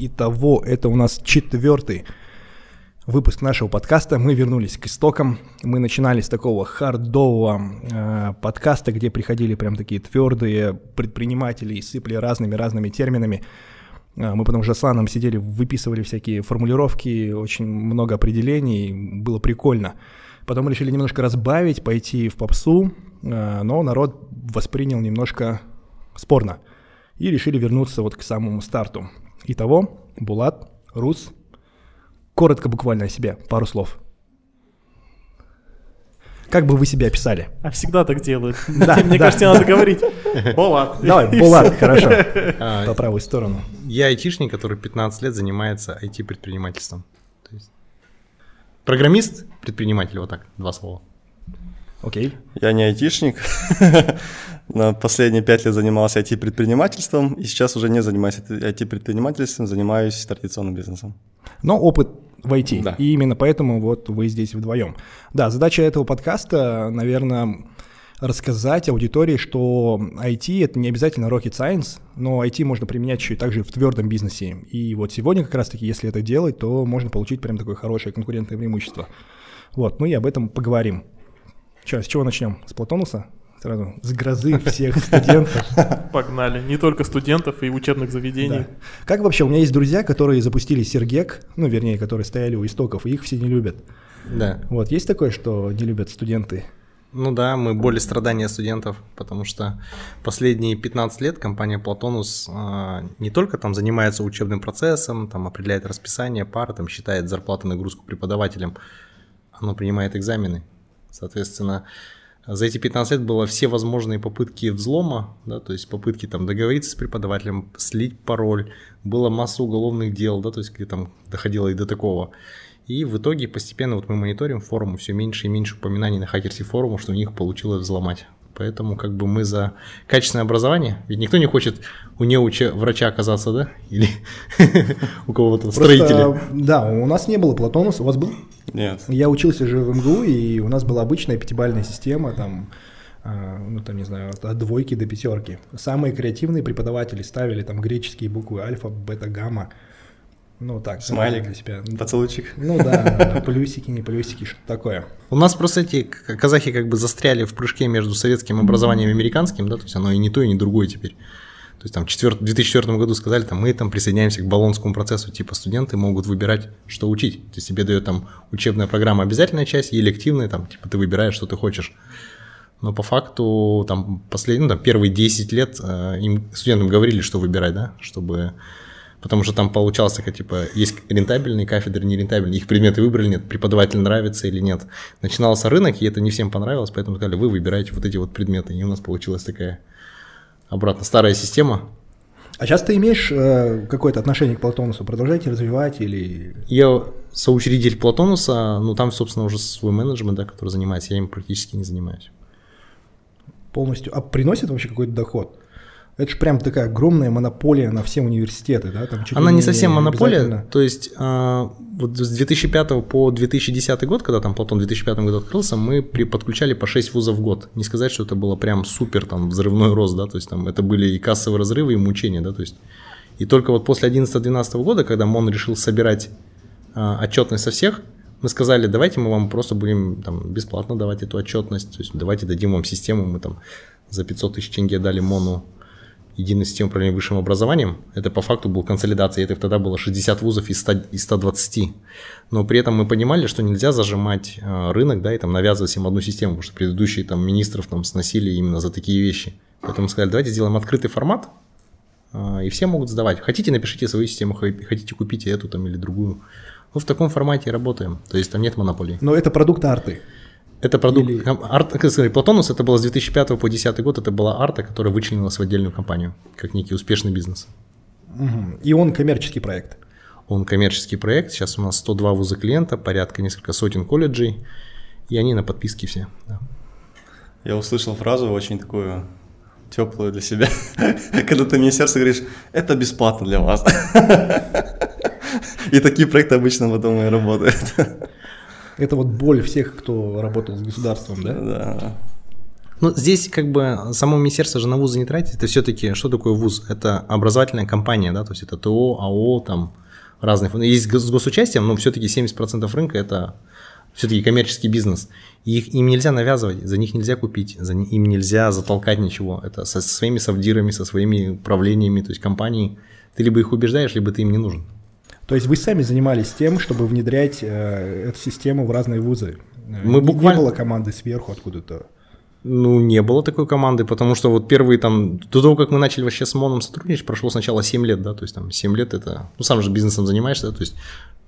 Итого, это у нас четвертый выпуск нашего подкаста. Мы вернулись к истокам. Мы начинали с такого хардового э, подкаста, где приходили прям такие твердые предприниматели и сыпли разными-разными терминами. Э, мы потом с Жасланом сидели, выписывали всякие формулировки, очень много определений, было прикольно. Потом мы решили немножко разбавить, пойти в попсу, э, но народ воспринял немножко спорно. И решили вернуться вот к самому старту. Итого, Булат, Рус, Коротко буквально о себе, пару слов. Как бы вы себя описали? А всегда так делают. Да, Мне кажется, надо говорить. Булат. Давай, Булат, хорошо. А, По правую сторону. Я айтишник, который 15 лет занимается IT-предпринимательством. Программист, предприниматель, вот так, два слова. Окей. Я не айтишник. На последние пять лет занимался IT-предпринимательством, и сейчас уже не занимаюсь IT-предпринимательством, занимаюсь традиционным бизнесом. Но опыт войти. Да. И именно поэтому вот вы здесь вдвоем. Да, задача этого подкаста, наверное, рассказать аудитории, что IT — это не обязательно rocket science, но IT можно применять еще и также в твердом бизнесе. И вот сегодня как раз-таки, если это делать, то можно получить прям такое хорошее конкурентное преимущество. Вот, ну и об этом поговорим. Че, с чего начнем? С Платонуса? Сразу с грозы всех студентов. Погнали. Не только студентов и учебных заведений. Да. Как вообще? У меня есть друзья, которые запустили Сергек, ну, вернее, которые стояли у истоков, и их все не любят. Да. Вот, есть такое, что не любят студенты? Ну да, мы более страдания студентов, потому что последние 15 лет компания Платонус э, не только там занимается учебным процессом, там определяет расписание пар, там считает зарплату нагрузку преподавателям, оно принимает экзамены. Соответственно, за эти 15 лет было все возможные попытки взлома, да, то есть попытки там договориться с преподавателем, слить пароль, было масса уголовных дел, да, то есть где там доходило и до такого. И в итоге постепенно вот мы мониторим форумы, все меньше и меньше упоминаний на хакерсе форума, что у них получилось взломать. Поэтому как бы мы за качественное образование. Ведь никто не хочет у неуча врача оказаться, да? Или у кого-то строителя. Да, у нас не было Платонуса. У вас был? Нет. Я учился же в МГУ, и у нас была обычная пятибальная система, там, а, ну там, не знаю, от двойки до пятерки. Самые креативные преподаватели ставили там греческие буквы альфа, бета, гамма. Ну так, смайлик для себя. Поцелуйчик. Ну да, плюсики, не плюсики, что такое. У нас просто эти казахи как бы застряли в прыжке между советским образованием и американским, да, то есть оно и не то, и не другое теперь. То есть там в 2004 году сказали, там, мы там присоединяемся к баллонскому процессу, типа студенты могут выбирать, что учить. То есть тебе дает там учебная программа обязательная часть и элективная, там, типа ты выбираешь, что ты хочешь. Но по факту там последние, ну, там, первые 10 лет э, им студентам говорили, что выбирать, да, чтобы потому что там получалось такая, типа, есть рентабельные кафедры, нерентабельные, их предметы выбрали, нет, преподаватель нравится или нет. Начинался рынок, и это не всем понравилось, поэтому сказали, вы выбираете вот эти вот предметы, и у нас получилась такая обратно старая система. А сейчас ты имеешь э, какое-то отношение к Платонусу? Продолжаете развивать или... Я соучредитель Платонуса, ну там, собственно, уже свой менеджмент, да, который занимается, я им практически не занимаюсь. Полностью. А приносит вообще какой-то доход? Это же прям такая огромная монополия на все университеты, да? Там Она не, не совсем монополия, то есть а, вот с 2005 по 2010 год, когда там Платон в 2005 году открылся, мы при, подключали по 6 вузов в год. Не сказать, что это было прям супер там взрывной рост, да, то есть там это были и кассовые разрывы, и мучения, да, то есть и только вот после 11-12 года, когда МОН решил собирать а, отчетность со всех, мы сказали, давайте мы вам просто будем там бесплатно давать эту отчетность, то есть давайте дадим вам систему, мы там за 500 тысяч тенге дали МОНу единой системы управления высшим образованием. Это по факту был консолидация, это тогда было 60 вузов из, 100, из 120. Но при этом мы понимали, что нельзя зажимать э, рынок, да, и там навязывать им одну систему, потому что предыдущие там министров там сносили именно за такие вещи. Поэтому сказали, давайте сделаем открытый формат, э, и все могут сдавать. Хотите, напишите свою систему, хотите, купите эту там или другую. Ну, в таком формате работаем, то есть там нет монополии. Но это продукт арты. Это продукт... Или... Арт, сказать, Платонус, это было с 2005 по 2010 год, это была арта, которая вычленилась в отдельную компанию, как некий успешный бизнес. Угу. И он коммерческий проект? Он коммерческий проект, сейчас у нас 102 вуза клиента, порядка несколько сотен колледжей, и они на подписке все. Да. Я услышал фразу очень такую теплую для себя, когда ты министерство говоришь, это бесплатно для вас. И такие проекты обычно потом и работают. Это вот боль всех, кто работал с государством, да? Да. Ну, здесь как бы само министерство же на вузы не тратит. Это все-таки, что такое вуз? Это образовательная компания, да, то есть это ТО, АО, там разные. Есть с госучастием, но все-таки 70% рынка это все-таки коммерческий бизнес. Их, им нельзя навязывать, за них нельзя купить, за них, им нельзя затолкать ничего. Это со своими совдирами, со своими правлениями, то есть компании. Ты либо их убеждаешь, либо ты им не нужен. То есть вы сами занимались тем, чтобы внедрять э, эту систему в разные вузы? Мы буквально... Не было команды сверху откуда-то? Ну, не было такой команды, потому что вот первые там, до того, как мы начали вообще с МОНом сотрудничать, прошло сначала 7 лет, да, то есть там 7 лет это, ну, сам же бизнесом занимаешься, да, то есть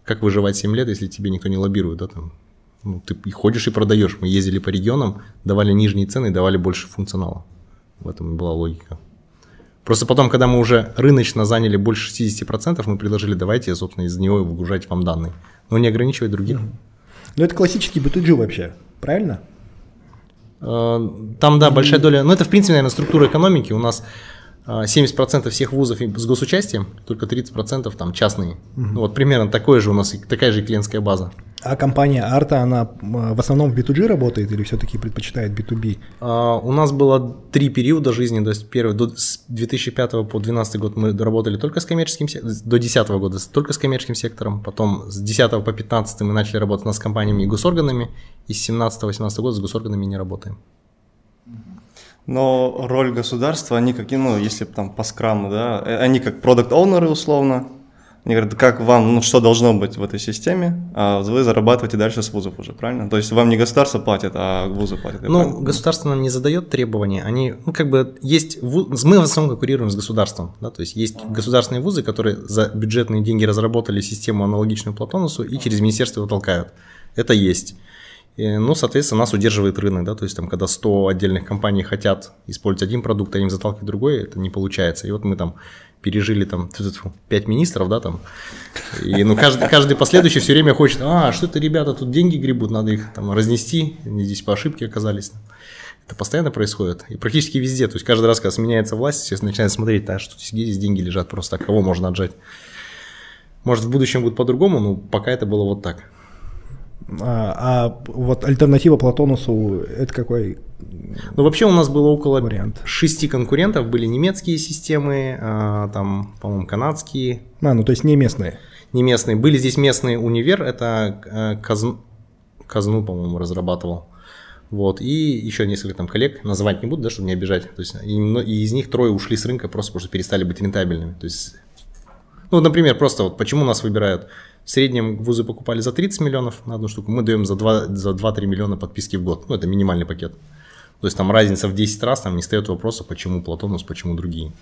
как выживать 7 лет, если тебе никто не лоббирует, да, там, ну, ты и ходишь и продаешь. Мы ездили по регионам, давали нижние цены, давали больше функционала. В этом была логика. Просто потом, когда мы уже рыночно заняли больше 60%, мы предложили, давайте, собственно, из него выгружать вам данные. Но не ограничивать других. Ну, это классический B2G вообще, правильно? Э, там, да, большая доля. Ну, это, в принципе, наверное, структура экономики. У нас 70% а, всех вузов с госучастием, только 30% там частные. Угу. Ну, вот примерно такое же у нас, такая же клиентская база. А компания Арта, она в основном в B2G работает или все-таки предпочитает B2B? А, у нас было три периода жизни, то есть первый, до, с 2005 по 2012 год мы работали только с коммерческим, до 2010 года только с коммерческим сектором, потом с 10 по 15 мы начали работать с компаниями и госорганами, и с 17-18 года с госорганами не работаем. Но роль государства, они как, ну, если там по скраму, да, э, они как продукт оунеры условно, они говорят, как вам, ну, что должно быть в этой системе, а вы зарабатываете дальше с вузов уже, правильно? То есть вам не государство платит, а вузы платят. Ну, правильно? государство нам не задает требования, они, ну, как бы, есть, вуз, мы в основном конкурируем с государством, да, то есть есть государственные вузы, которые за бюджетные деньги разработали систему аналогичную Платонусу и через министерство его толкают. Это есть. И, ну, соответственно, нас удерживает рынок, да, то есть там, когда 100 отдельных компаний хотят использовать один продукт, а им заталкивать другой, это не получается. И вот мы там пережили там 5 министров, да, там, и ну каждый, каждый последующий все время хочет, а, что это ребята тут деньги гребут, надо их там разнести, они здесь по ошибке оказались. Это постоянно происходит. И практически везде. То есть каждый раз, когда сменяется власть, все начинают смотреть, а что здесь деньги лежат просто, так, кого можно отжать. Может, в будущем будет по-другому, но пока это было вот так. А, а вот альтернатива Платонусу это какой? Ну вообще у нас было около вариант. шести конкурентов, были немецкие системы, а, там, по-моему, канадские. А, ну то есть не местные. Не местные. Были здесь местные универ, это а, Казну, Казну по-моему, разрабатывал. Вот, и еще несколько там коллег, называть не буду, да, чтобы не обижать. То есть, и, и из них трое ушли с рынка просто потому что перестали быть рентабельными. То есть, ну, например, просто вот почему нас выбирают в среднем вузы покупали за 30 миллионов на одну штуку, мы даем за 2-3 за 2 миллиона подписки в год. Ну, это минимальный пакет. То есть там разница в 10 раз, там не стоит вопроса, почему Платонус, почему другие.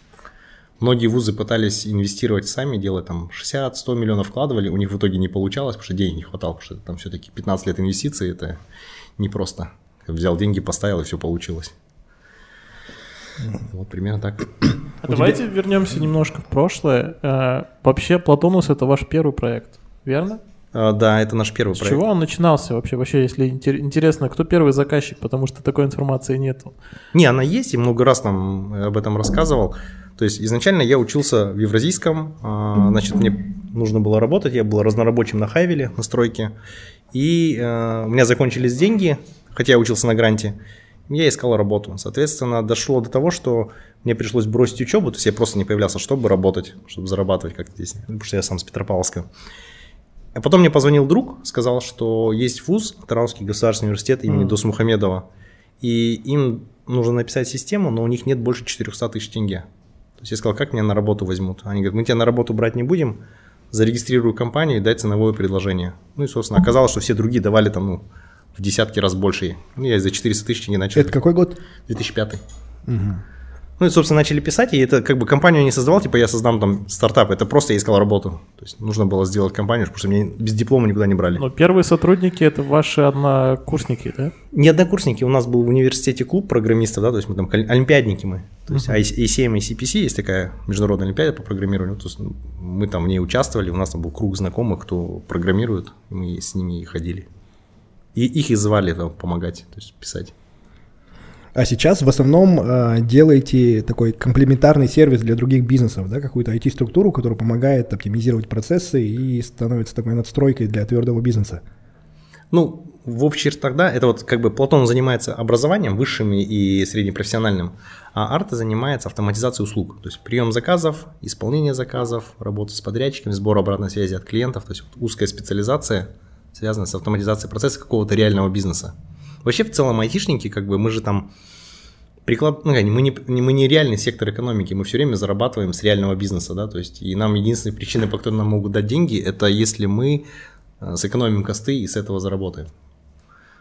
Многие вузы пытались инвестировать сами, делать там 60-100 миллионов вкладывали, у них в итоге не получалось, потому что денег не хватало, потому что там все-таки 15 лет инвестиций, это непросто. Взял деньги, поставил, и все получилось. Вот примерно так. А давайте вернемся немножко в прошлое. Э, вообще, Платонус — это ваш первый проект верно? А, да, это наш первый С проект. чего он начинался вообще? Вообще, если интересно, кто первый заказчик, потому что такой информации нет. Не, она есть, и много раз нам об этом рассказывал. То есть изначально я учился в Евразийском, а, значит, мне нужно было работать, я был разнорабочим на Хайвеле, на стройке, и а, у меня закончились деньги, хотя я учился на гранте, я искал работу. Соответственно, дошло до того, что мне пришлось бросить учебу, то есть я просто не появлялся, чтобы работать, чтобы зарабатывать как-то здесь, потому что я сам с Петропавловска. А потом мне позвонил друг, сказал, что есть вуз, Таранский государственный университет имени mm. Досмухамедова, и им нужно написать систему, но у них нет больше 400 тысяч тенге. То есть я сказал, как меня на работу возьмут? Они говорят, мы тебя на работу брать не будем, зарегистрирую компанию и дай ценовое предложение. Ну и, собственно, оказалось, что все другие давали там, ну, в десятки раз больше. Ну, я за 400 тысяч не начал. Это какой год? 2005. Угу. Ну и, собственно, начали писать, и это как бы компанию не создавал, типа я создам там стартап, это просто я искал работу. То есть нужно было сделать компанию, потому что меня без диплома никуда не брали. Но первые сотрудники это ваши однокурсники, да? Не однокурсники, у нас был в университете клуб программистов, да, то есть мы там олимпиадники мы. То есть. ACM и CPC есть такая международная олимпиада по программированию, то есть мы там в ней участвовали, у нас там был круг знакомых, кто программирует, и мы с ними ходили. И их и звали там помогать, то есть писать. А сейчас в основном э, делаете такой комплементарный сервис для других бизнесов, да, какую-то IT-структуру, которая помогает оптимизировать процессы и становится такой надстройкой для твердого бизнеса. Ну, в общих чертах, да, это вот как бы Платон занимается образованием высшим и среднепрофессиональным, а Арта занимается автоматизацией услуг, то есть прием заказов, исполнение заказов, работа с подрядчиками, сбор обратной связи от клиентов, то есть вот узкая специализация, связанная с автоматизацией процесса какого-то реального бизнеса. Вообще в целом айтишники, как бы мы же там приклад, ну, мы, не, мы не реальный сектор экономики, мы все время зарабатываем с реального бизнеса, да, то есть и нам единственная причина, по которой нам могут дать деньги, это если мы э, сэкономим косты и с этого заработаем.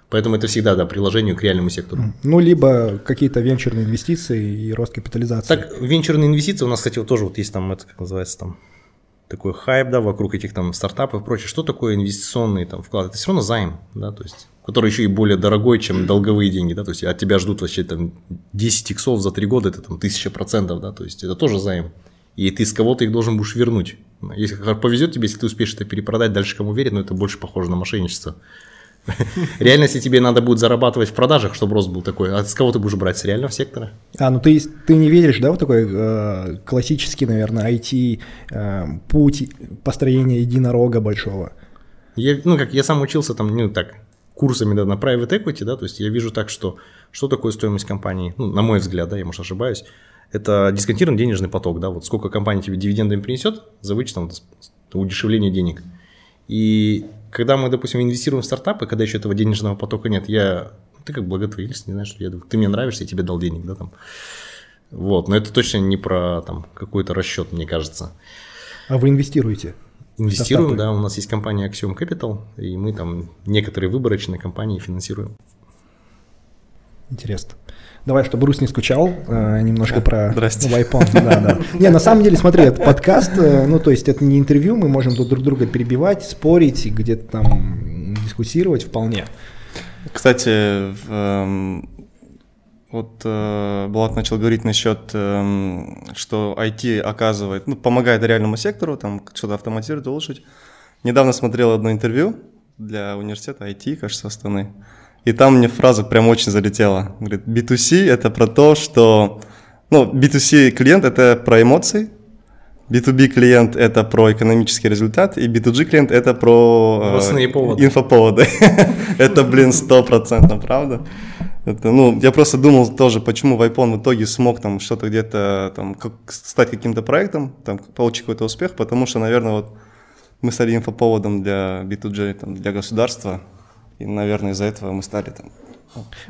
Поэтому это всегда, да, приложению к реальному сектору. Ну, либо какие-то венчурные инвестиции и рост капитализации. Так, венчурные инвестиции у нас, кстати, вот тоже вот есть там, это как называется там, такой хайп, да, вокруг этих там стартапов и прочее. Что такое инвестиционный там вклад? Это все равно займ, да, то есть который еще и более дорогой, чем долговые деньги, да, то есть от тебя ждут вообще там 10 иксов за 3 года, это там 1000 процентов, да, то есть это тоже займ. И ты с кого-то их должен будешь вернуть. Если повезет тебе, если ты успеешь это перепродать дальше кому верить, но это больше похоже на мошенничество. Реально, если тебе надо будет зарабатывать в продажах, чтобы рост был такой, а с кого ты будешь брать? С реального сектора? А, ну ты, ты не веришь, да, в такой э, классический, наверное, IT э, путь построения единорога большого? Я, ну, как я сам учился там, ну, так, курсами да, на private equity, да, то есть я вижу так, что что такое стоимость компании, ну, на мой взгляд, да, я, может, ошибаюсь, это дисконтированный денежный поток, да, вот сколько компания тебе дивидендами принесет за вычетом удешевления денег. И когда мы, допустим, инвестируем в стартапы, когда еще этого денежного потока нет, я, ты как благотворитель, не знаешь, я, ты мне нравишься, я тебе дал денег, да, там. Вот, но это точно не про там какой-то расчет, мне кажется. А вы инвестируете? Инвестируем, стартапы. да, у нас есть компания Axiom Capital, и мы там некоторые выборочные компании финансируем. Интересно. Давай, чтобы Рус не скучал, э, немножко про Здрасте. Вайпон. Да, да. Не, на самом деле, смотри, это подкаст, э, ну, то есть это не интервью, мы можем тут друг друга перебивать, спорить, где-то там дискуссировать вполне. Кстати, эм, вот э, Булат начал говорить насчет, э, что IT оказывает, ну, помогает реальному сектору, там что-то автоматизировать, улучшить. Недавно смотрел одно интервью для университета IT, кажется, Астаны. И там мне фраза прям очень залетела. Говорит, B2C – это про то, что... Ну, B2C клиент – это про эмоции, B2B клиент – это про экономический результат, и B2G клиент – это про э, поводы. инфоповоды. это, блин, стопроцентно правда. Это, ну, я просто думал тоже, почему Вайпон в итоге смог там что-то где-то там как, стать каким-то проектом, там получить какой-то успех, потому что, наверное, вот мы стали инфоповодом для B2G, там, для государства, и, наверное, из-за этого мы стали там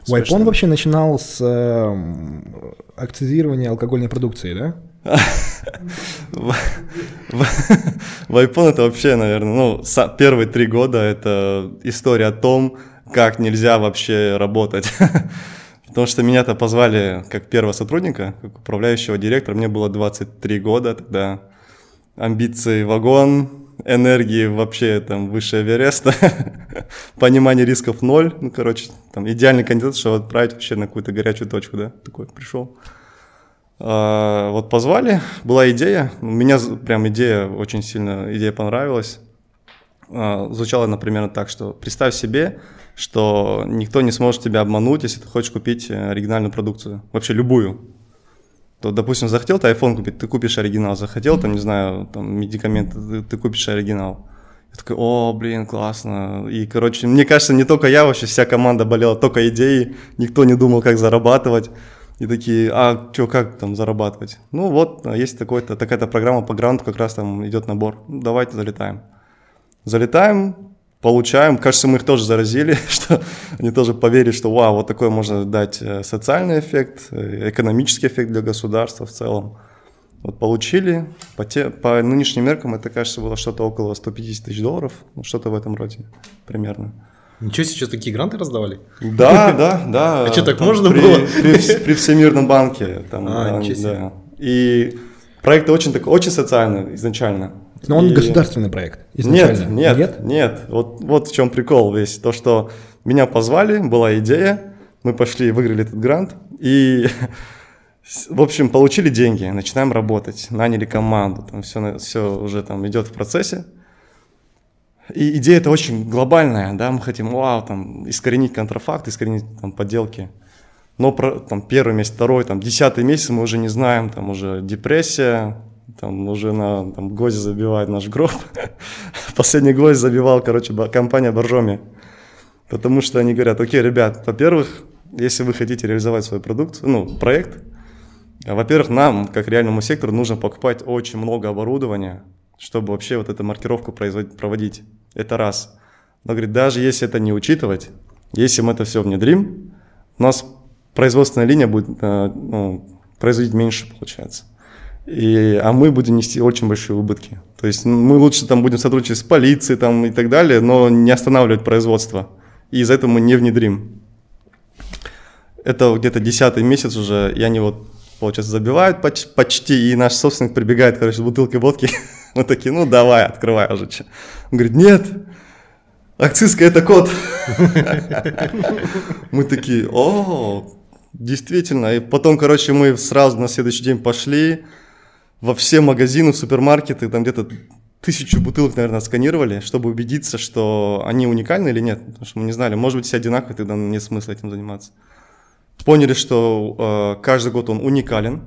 Вайпон вообще начинал с э, акцизирования алкогольной продукции, да? Вайпон это вообще, наверное, ну, первые три года это история о том, как нельзя вообще работать. Потому что меня-то позвали как первого сотрудника, как управляющего директора. Мне было 23 года тогда. Амбиции вагон, энергии вообще там выше Эвереста, понимание рисков ноль. Ну, короче, там идеальный кандидат, чтобы отправить вообще на какую-то горячую точку, да, такой пришел. А, вот позвали, была идея, меня прям идея очень сильно, идея понравилась. А, звучало, например, так, что представь себе, что никто не сможет тебя обмануть, если ты хочешь купить э, оригинальную продукцию, вообще любую. То, допустим, захотел ты iPhone купить, ты купишь оригинал, захотел, там, не знаю, там, медикаменты, ты, ты купишь оригинал. Я такой, о, блин, классно. И, короче, мне кажется, не только я, вообще вся команда болела только идеей, никто не думал, как зарабатывать. И такие, а что, как там зарабатывать? Ну вот, есть такой-то, такая-то программа по гранту, как раз там идет набор. Давайте залетаем. Залетаем, получаем. Кажется, мы их тоже заразили, что они тоже поверили, что вау, вот такой можно дать э, социальный эффект, э, экономический эффект для государства в целом. Вот получили, по, те, по нынешним меркам это, кажется, было что-то около 150 тысяч долларов, ну, что-то в этом роде примерно. Ничего себе, сейчас такие гранты раздавали? Да, да, да. А что, так можно было? При Всемирном банке. Там, а, ничего себе. И проект очень, такой, очень социальный изначально. Но он и... государственный проект изначально. Нет, нет, нет, нет. Вот, вот в чем прикол весь. То, что меня позвали, была идея, мы пошли, выиграли этот грант, и, в общем, получили деньги, начинаем работать, наняли команду, там все, все уже там идет в процессе. И идея это очень глобальная, да, мы хотим, вау, там, искоренить контрафакт, искоренить там подделки. Но про, там, первый месяц, второй, там, десятый месяц мы уже не знаем, там уже депрессия, там уже на там, гвозди забивает наш гроб. Последний гвоздь забивал, короче, компания Боржоми. Потому что они говорят, окей, ребят, во-первых, если вы хотите реализовать свой продукт, ну, проект, во-первых, нам, как реальному сектору, нужно покупать очень много оборудования, чтобы вообще вот эту маркировку проводить. Это раз. Но, говорит, даже если это не учитывать, если мы это все внедрим, у нас производственная линия будет э, ну, производить меньше, получается. И, а мы будем нести очень большие убытки. То есть мы лучше там будем сотрудничать с полицией там, и так далее, но не останавливать производство. И из-за этого мы не внедрим. Это где-то десятый месяц уже, и они вот, получается, забивают почти, почти и наш собственник прибегает, короче, с бутылкой водки. Мы такие, ну давай, открывай уже. Он говорит, нет, акцизка это код. Мы такие, о, действительно. И потом, короче, мы сразу на следующий день пошли во все магазины, супермаркеты, там где-то тысячу бутылок, наверное, сканировали, чтобы убедиться, что они уникальны или нет. Потому что мы не знали, может быть, все одинаковые, тогда нет смысла этим заниматься. Поняли, что э, каждый год он уникален.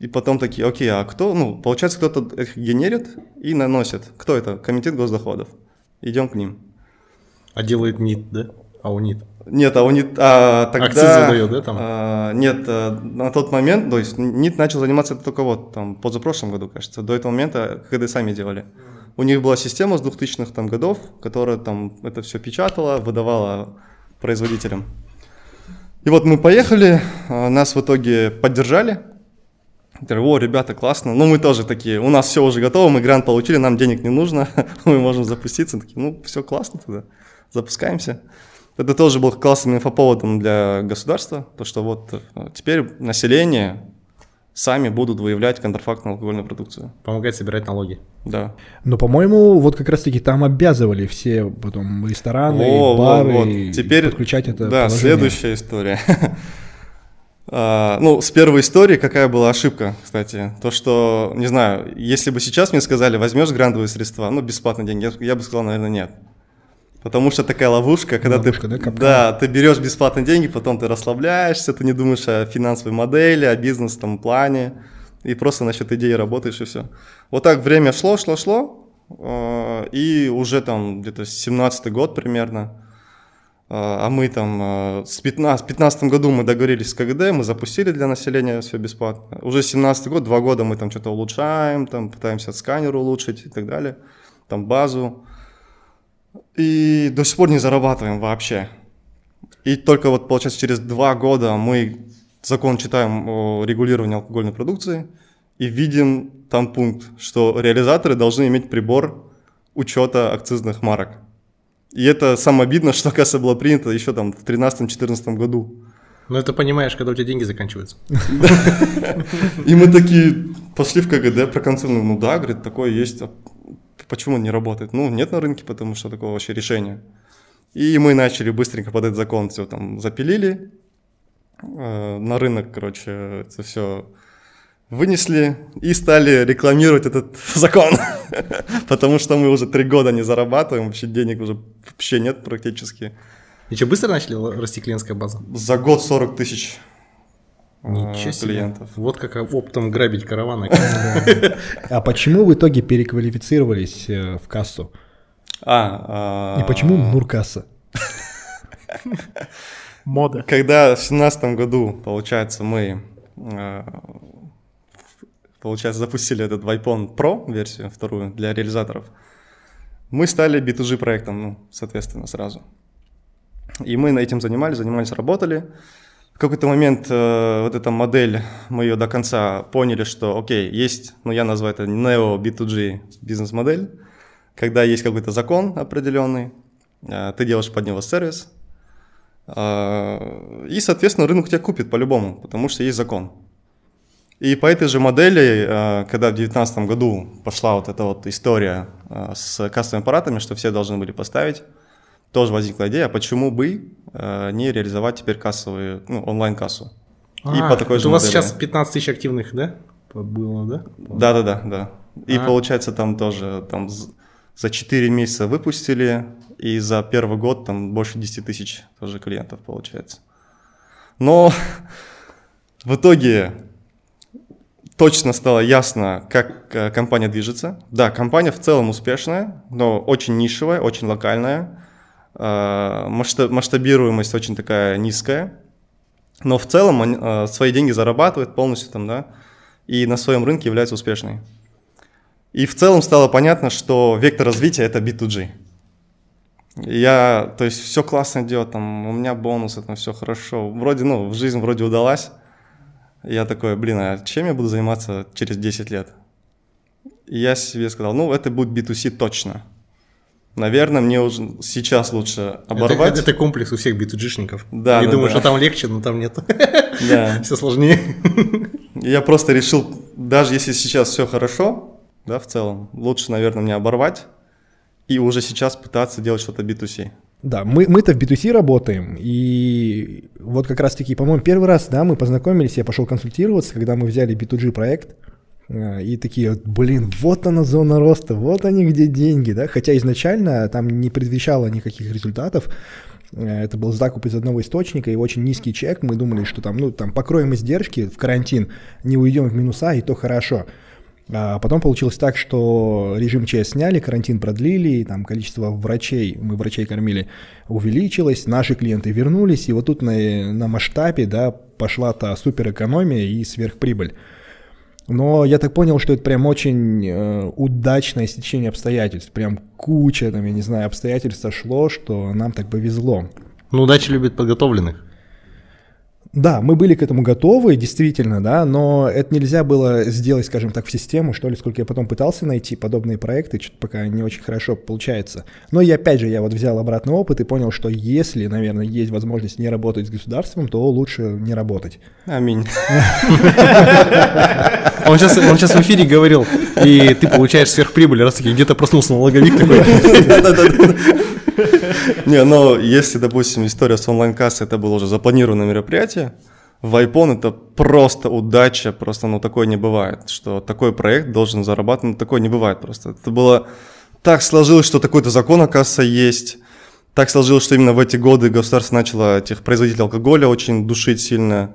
И потом такие, окей, а кто? Ну, получается, кто-то их генерит и наносит. Кто это? Комитет госдоходов. Идем к ним. А делает НИТ, да? А у НИТ? Нет, а у НИТ а, тогда... Акциз задает, да, там? А, нет, а, на тот момент, то есть НИТ начал заниматься только вот, там, позапрошлом году, кажется. До этого момента КД сами делали. У них была система с 2000-х там, годов, которая там это все печатала, выдавала производителям. И вот мы поехали, а, нас в итоге поддержали. Говорю, о, ребята, классно. Ну, мы тоже такие, у нас все уже готово, мы грант получили, нам денег не нужно, мы можем запуститься. Такие, ну, все классно тогда, запускаемся. Это тоже был классным инфоповодом для государства, то что вот э, теперь население сами будут выявлять контрафактную алкогольную продукцию. Помогать собирать налоги. Да. Но, по-моему, вот как раз-таки там обязывали все потом рестораны, О, бары вот, вот. Теперь, подключать это Да, положение. следующая история. Uh, ну, с первой истории какая была ошибка, кстати? То, что, не знаю, если бы сейчас мне сказали, возьмешь грантовые средства, ну, бесплатные деньги, я, я бы сказал, наверное, нет. Потому что такая ловушка, когда ловушка, ты, да, да, ты берешь бесплатные деньги, потом ты расслабляешься, ты не думаешь о финансовой модели, о бизнесном плане, и просто насчет идеи работаешь и все. Вот так время шло, шло, шло, э, и уже там где-то 17 год примерно, э, а мы там э, с 15, 15 году мы договорились с КГД, мы запустили для населения все бесплатно. Уже 17 год, два года мы там что-то улучшаем, там пытаемся сканер улучшить и так далее, там базу. И до сих пор не зарабатываем вообще. И только вот, получается, через два года мы закон читаем о регулировании алкогольной продукции и видим там пункт, что реализаторы должны иметь прибор учета акцизных марок. И это самое обидно, что, оказывается, было принято еще там в 2013-2014 году. Ну, это понимаешь, когда у тебя деньги заканчиваются. И мы такие пошли в КГД, проконсультировали, ну да, говорит, такое есть, Почему он не работает? Ну, нет на рынке, потому что такого вообще решения. И мы начали быстренько под этот закон все там запилили. Э, на рынок, короче, это все вынесли и стали рекламировать этот закон. Потому что мы уже три года не зарабатываем, вообще денег уже вообще нет практически. И что, быстро начали расти клиентская база? За год 40 тысяч Ничего себе. клиентов. Вот как оптом грабить караваны. А почему в итоге переквалифицировались э, в кассу? А, И почему Нуркасса? Мода. Когда в семнадцатом году, получается, мы э, получается, запустили этот Vipon Pro версию, вторую, для реализаторов, мы стали B2G проектом, ну, соответственно, сразу. И мы на этим занимались, занимались, работали. В какой-то момент э, вот эта модель, мы ее до конца поняли, что, окей, есть, ну я называю это Neo B2G бизнес-модель, когда есть какой-то закон определенный, э, ты делаешь под него сервис, э, и, соответственно, рынок тебя купит по-любому, потому что есть закон. И по этой же модели, э, когда в 2019 году пошла вот эта вот история э, с кассовыми аппаратами, что все должны были поставить, тоже возникла идея, почему бы э, не реализовать теперь кассовые, ну, онлайн-кассу. А, и по такой же у вас модели. сейчас 15 тысяч активных, да? Было, да? Да, да, да, да. И а. получается там тоже там за 4 месяца выпустили, и за первый год там больше 10 тысяч тоже клиентов получается. Но в итоге точно стало ясно, как э, компания движется. Да, компания в целом успешная, но очень нишевая, очень локальная. Э, масштабируемость очень такая низкая, но в целом они, э, свои деньги зарабатывает полностью там, да, и на своем рынке является успешной. И в целом стало понятно, что вектор развития это B2G. Я, то есть все классно делать, там, у меня бонусы, там все хорошо. Вроде, ну, в жизнь вроде удалась. Я такой, блин, а чем я буду заниматься через 10 лет? И я себе сказал, ну, это будет B2C точно. Наверное, мне уже сейчас лучше оборвать. Это, это комплекс у всех B2G-шников. Да, Я да, думаю, да. что там легче, но там нет. Да. Все сложнее. Я просто решил, даже если сейчас все хорошо, да, в целом, лучше, наверное, мне оборвать и уже сейчас пытаться делать что-то B2C. Да, мы, мы-то в B2C работаем, и вот как раз-таки, по-моему, первый раз, да, мы познакомились, я пошел консультироваться, когда мы взяли B2G проект, и такие, блин, вот она зона роста, вот они где деньги, да, хотя изначально там не предвещало никаких результатов, Э, это был закуп из одного источника и очень низкий чек, мы думали, что там, ну, там покроем издержки в карантин, не уйдем в минуса, и то хорошо. А потом получилось так, что режим ЧС сняли, карантин продлили, и там количество врачей, мы врачей кормили, увеличилось, наши клиенты вернулись, и вот тут на, на масштабе, да, пошла та суперэкономия и сверхприбыль. Но я так понял, что это прям очень э, удачное стечение обстоятельств, прям куча, там, я не знаю, обстоятельств сошло, что нам так повезло. Ну, удача любит подготовленных. Да, мы были к этому готовы, действительно, да, но это нельзя было сделать, скажем так, в систему, что ли, сколько я потом пытался найти подобные проекты, что-то пока не очень хорошо получается. Но и опять же, я вот взял обратный опыт и понял, что если, наверное, есть возможность не работать с государством, то лучше не работать. Аминь. Он сейчас, он сейчас в эфире говорил, и ты получаешь сверхприбыль, раз таки где-то проснулся налоговик такой. Не, но если, допустим, история с онлайн-кассой, это было уже запланированное мероприятие, в iPhone это просто удача, просто, ну, такое не бывает, что такой проект должен зарабатывать, ну, такое не бывает просто. Это было так сложилось, что такой-то закон, оказывается, есть, так сложилось, что именно в эти годы государство начало этих производителей алкоголя очень душить сильно,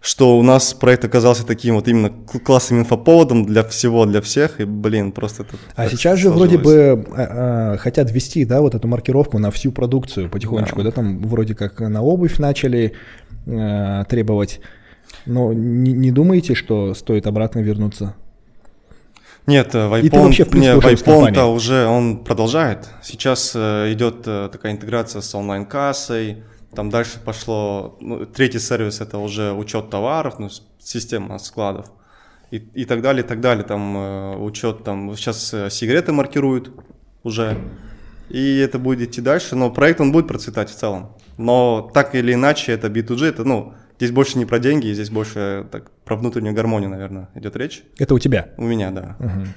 что у нас проект оказался таким вот именно кл- классным инфоповодом для всего, для всех, и, блин, просто это... А сейчас же вроде сложилось. бы а, а, хотят ввести, да, вот эту маркировку на всю продукцию потихонечку, да, там вроде как на обувь начали а, требовать. Но не, не думаете, что стоит обратно вернуться? Нет, э, в И ты iPhone, вообще, в принципе, не, в ушел из iPhone-то компании. уже он продолжает. Сейчас э, идет такая интеграция с онлайн-кассой. Там дальше пошло, ну, третий сервис это уже учет товаров, ну, система складов. И, и так далее, и так далее. Там э, учет, там сейчас э, сигареты маркируют уже. И это будет идти дальше, но проект он будет процветать в целом. Но так или иначе, это B2G, это, ну, здесь больше не про деньги, здесь больше так, про внутреннюю гармонию, наверное, идет речь. Это у тебя. У меня, да.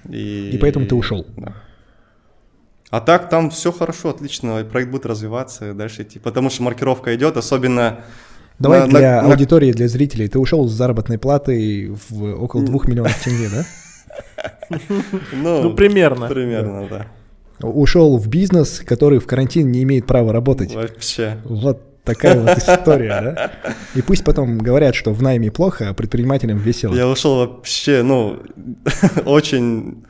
И, И поэтому ты ушел. Да. А так там все хорошо, отлично, и проект будет развиваться и дальше идти. Потому что маркировка идет, особенно... Давай на- для на- на- аудитории, для зрителей. Ты ушел с заработной платой в около двух миллионов тенге, да? Ну, Ну, примерно. Примерно, да. Ушел в бизнес, который в карантин не имеет права работать. Вообще. Вот такая вот история, да? И пусть потом говорят, что в найме плохо, а предпринимателям весело. Я ушел вообще, ну, очень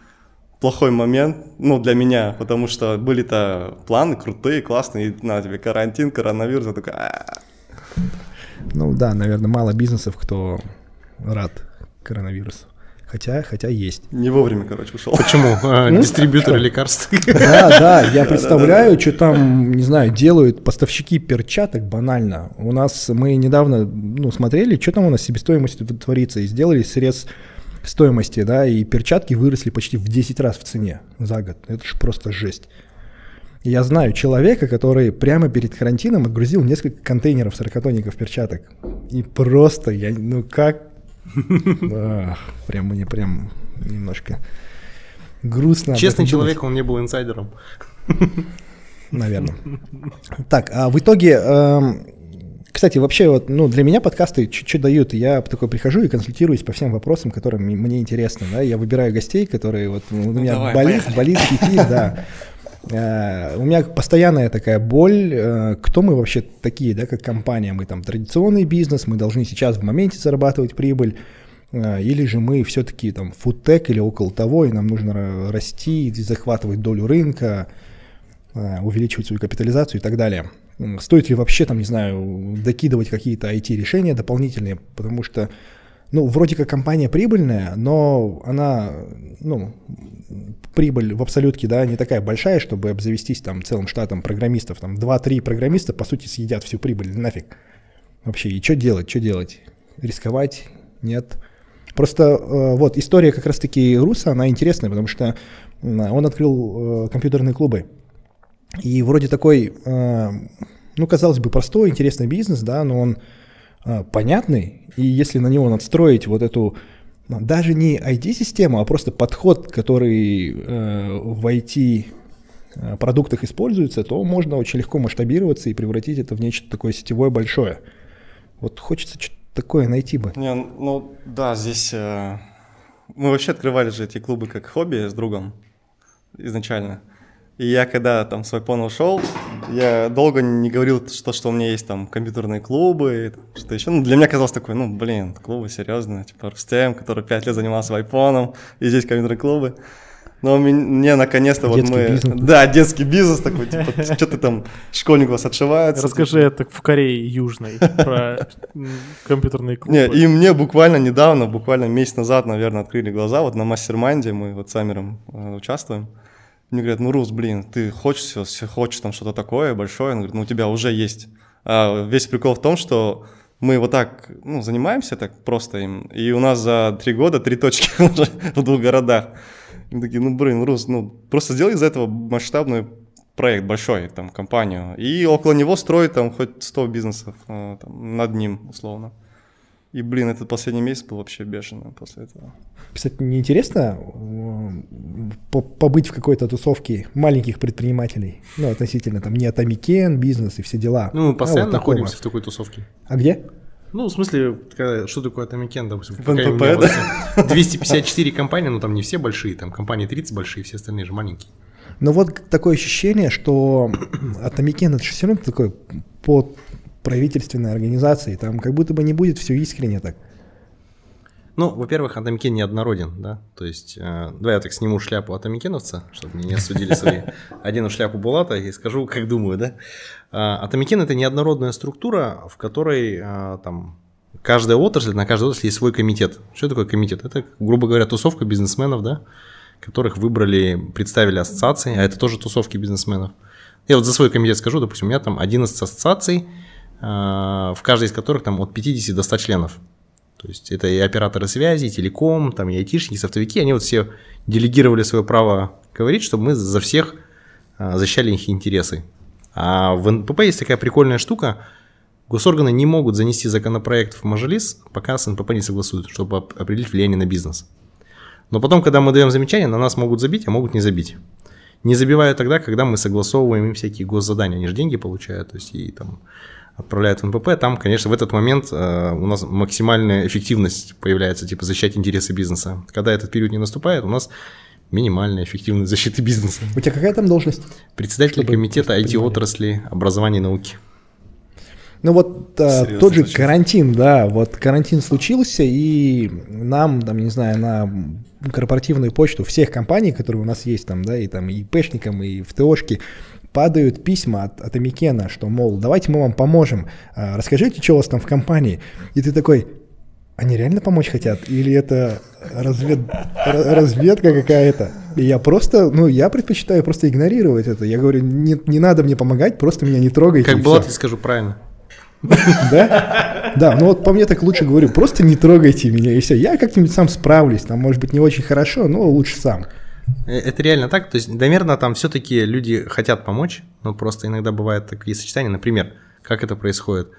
плохой момент, ну, для меня, потому что были-то планы крутые, классные, и на тебе карантин, коронавирус, я такой, «А». Ну да, наверное, мало бизнесов, кто рад коронавирусу. Хотя, хотя есть. не вовремя, короче, ушел. Почему? А, Дистрибьюторы лекарств. Да, да, я представляю, что там, не знаю, делают поставщики перчаток банально. У нас, мы недавно, ну, смотрели, что там у нас себестоимость творится, и сделали срез стоимости, да, и перчатки выросли почти в 10 раз в цене за год. Это же просто жесть. Я знаю человека, который прямо перед карантином отгрузил несколько контейнеров 40 перчаток. И просто, я, ну как... Ах, Прям мне прям немножко грустно. Честный человек, он не был инсайдером. Наверное. Так, а в итоге, эм, кстати, вообще вот, ну, для меня подкасты чуть-чуть дают. Я такой прихожу и консультируюсь по всем вопросам, которые мне интересны. Да? Я выбираю гостей, которые вот у меня давай, болит, болит, щитит, да. Э, У меня постоянная такая боль, э, кто мы вообще такие, да, как компания, мы там традиционный бизнес, мы должны сейчас в моменте зарабатывать прибыль, э, или же мы все-таки там фудтек или около того, и нам нужно ра- расти, захватывать долю рынка. увеличивать свою капитализацию и так далее. Стоит ли вообще, там, не знаю, докидывать какие-то IT-решения дополнительные, потому что, ну, вроде как компания прибыльная, но она, ну, прибыль в абсолютке, да, не такая большая, чтобы обзавестись там целым штатом программистов. Там 2-3 программиста, по сути, съедят всю прибыль, нафиг. Вообще, и что делать, что делать? Рисковать? Нет. Просто э, вот история как раз-таки Руса, она интересная, потому что он открыл э, компьютерные клубы. И вроде такой, э, ну, казалось бы, простой, интересный бизнес, да, но он понятный, и если на него надстроить вот эту даже не IT-систему, а просто подход, который в IT продуктах используется, то можно очень легко масштабироваться и превратить это в нечто такое сетевое большое. Вот хочется что-то такое найти бы. Не, ну да, здесь э, мы вообще открывали же эти клубы как хобби с другом изначально. И я когда там свой пон ушел, я долго не говорил, что, что у меня есть там компьютерные клубы, что еще. Ну, для меня казалось такое, ну, блин, клубы серьезные, типа Рустем, который пять лет занимался айфоном, и здесь компьютерные клубы. Но мне наконец-то вот мы... Бизнес. Да, детский бизнес такой, типа, что ты там, школьник вас отшивается. Расскажи это в Корее Южной про компьютерные клубы. Не, и мне буквально недавно, буквально месяц назад, наверное, открыли глаза, вот на мастер-майнде мы вот с Амером э, участвуем. Мне говорят, ну, Рус, блин, ты хочешь все, хочешь там что-то такое большое? Он говорит, ну, у тебя уже есть. А весь прикол в том, что мы вот так ну, занимаемся так просто им, и у нас за три года три точки уже в двух городах. Мы такие, ну, блин, Рус, ну, просто сделай из этого масштабный проект большой, там, компанию, и около него строить там хоть 100 бизнесов э, там, над ним, условно. И, блин, этот последний месяц был вообще бешеный после этого. Кстати, неинтересно э, побыть в какой-то тусовке маленьких предпринимателей? Ну, относительно там не Атамекен, бизнес и все дела. Ну, мы постоянно а вот находимся в такой тусовке. А где? Ну, в смысле, что такое Атамекен, допустим? В НПП, да? 254 компании, ну там не все большие, там компании 30 большие, все остальные же маленькие. Но вот такое ощущение, что Атамекен это же все равно такой под правительственной организацией, там как будто бы не будет все искренне так. Ну, во-первых, Атамекен неоднороден, да, то есть, э, давай я так сниму шляпу Атамекеновца, чтобы меня не осудили свои, одену шляпу Булата и скажу, как думаю, да. А, Атамекен – это неоднородная структура, в которой а, там каждая отрасль, на каждой отрасли есть свой комитет. Что такое комитет? Это, грубо говоря, тусовка бизнесменов, да, которых выбрали, представили ассоциации, а это тоже тусовки бизнесменов. Я вот за свой комитет скажу, допустим, у меня там 11 ассоциаций, в каждой из которых там от 50 до 100 членов. То есть это и операторы связи, и телеком, там и айтишники, и софтовики, они вот все делегировали свое право говорить, чтобы мы за всех защищали их интересы. А в НПП есть такая прикольная штука. Госорганы не могут занести законопроект в Мажилис, пока с НПП не согласуют, чтобы определить влияние на бизнес. Но потом, когда мы даем замечания, на нас могут забить, а могут не забить. Не забивают тогда, когда мы согласовываем им всякие госзадания. Они же деньги получают, то есть и там отправляют в НПП. Там, конечно, в этот момент э, у нас максимальная эффективность появляется, типа защищать интересы бизнеса. Когда этот период не наступает, у нас минимальной эффективной защиты бизнеса. У тебя какая там должность? Председатель Чтобы комитета IT-отрасли образования и науки. Ну вот а, тот же карантин, да, вот карантин случился, и нам, там, не знаю, на корпоративную почту всех компаний, которые у нас есть там, да, и там и ПЭшникам, и в ТОшке, падают письма от, от Амикена, что, мол, давайте мы вам поможем, а, расскажите, что у вас там в компании. И ты такой, они реально помочь хотят? Или это развед... разведка какая-то? И я просто, ну, я предпочитаю просто игнорировать это. Я говорю, не, не надо мне помогать, просто меня не трогайте. Как было, ты скажу правильно. Да? Да, ну вот по мне так лучше говорю, просто не трогайте меня, и все. Я как-нибудь сам справлюсь, там, может быть, не очень хорошо, но лучше сам. Э, это реально так, то есть, наверное, там все-таки люди хотят помочь, но просто иногда бывают такие сочетания, например, как это происходит?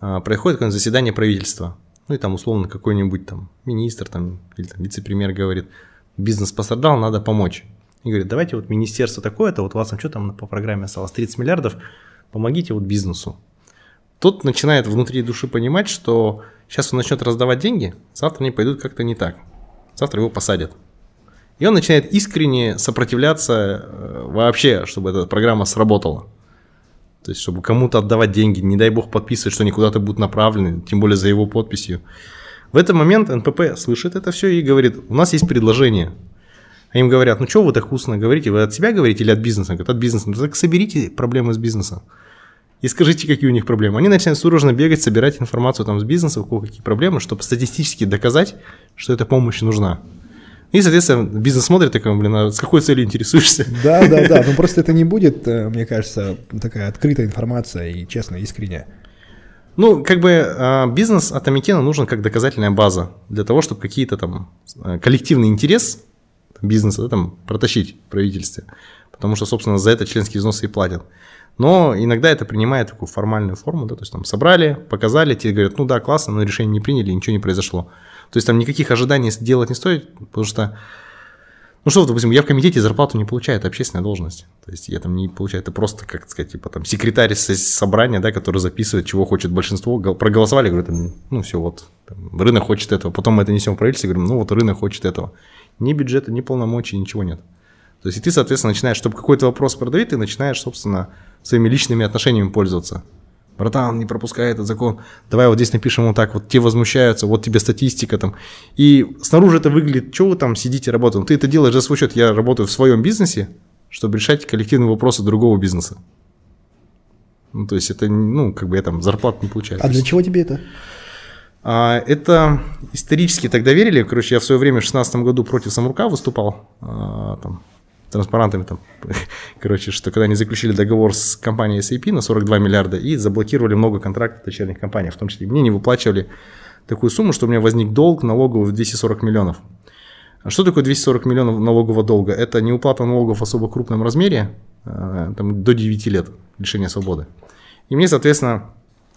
А, происходит какое-нибудь заседание правительства, ну и там условно какой-нибудь там министр там, или там, вице-премьер говорит, бизнес пострадал, надо помочь. И говорит, давайте вот министерство такое-то, вот у вас там что там по программе осталось 30 миллиардов, помогите вот бизнесу. Тот начинает внутри души понимать, что сейчас он начнет раздавать деньги, завтра они пойдут как-то не так. Завтра его посадят. И он начинает искренне сопротивляться э, вообще, чтобы эта программа сработала. То есть, чтобы кому-то отдавать деньги, не дай бог подписывать, что они куда-то будут направлены, тем более за его подписью. В этот момент НПП слышит это все и говорит, у нас есть предложение. А им говорят, ну что вы так устно говорите, вы от себя говорите или от бизнеса? Говорят, от бизнеса. Ну так соберите проблемы с бизнесом и скажите, какие у них проблемы. Они начинают судорожно бегать, собирать информацию там с бизнеса, у кого какие проблемы, чтобы статистически доказать, что эта помощь нужна. И, соответственно, бизнес смотрит такой, блин, а с какой целью интересуешься? Да, да, да, но просто это не будет, э, мне кажется, такая открытая информация и честная, искренняя. Ну, как бы а, бизнес от Амикена нужен как доказательная база для того, чтобы какие-то там э, коллективный интерес бизнеса да, там протащить в правительстве. Потому что, собственно, за это членские взносы и платят. Но иногда это принимает такую формальную форму, да, то есть там собрали, показали, тебе говорят, ну да, классно, но решение не приняли, ничего не произошло. То есть там никаких ожиданий делать не стоит, потому что, ну что, допустим, я в комитете зарплату не получаю, это общественная должность. То есть я там не получаю, это просто, как сказать, типа там секретарь собрания, да, который записывает, чего хочет большинство, проголосовали, говорят, ну все, вот, там, рынок хочет этого, потом мы это несем в правительство, говорим, ну вот рынок хочет этого. Ни бюджета, ни полномочий, ничего нет. То есть и ты, соответственно, начинаешь, чтобы какой-то вопрос продавить, ты начинаешь, собственно, своими личными отношениями пользоваться. Братан, не пропускай этот закон. Давай вот здесь напишем вот так, вот те возмущаются, вот тебе статистика там. И снаружи это выглядит, что вы там сидите, работаете. Ты это делаешь за свой счет. Я работаю в своем бизнесе, чтобы решать коллективные вопросы другого бизнеса. Ну, то есть это, ну, как бы я там зарплату не получаю. А для чего тебе это? А, это исторически тогда верили. Короче, я в свое время в 2016 году против Самрука выступал. А, там, транспарантами, там, короче, что когда они заключили договор с компанией SAP на 42 миллиарда и заблокировали много контрактов дочерних компаний, в том числе мне не выплачивали такую сумму, что у меня возник долг налоговый в 240 миллионов. А что такое 240 миллионов налогового долга? Это не уплата налогов в особо крупном размере, а, там, до 9 лет лишения свободы. И мне, соответственно,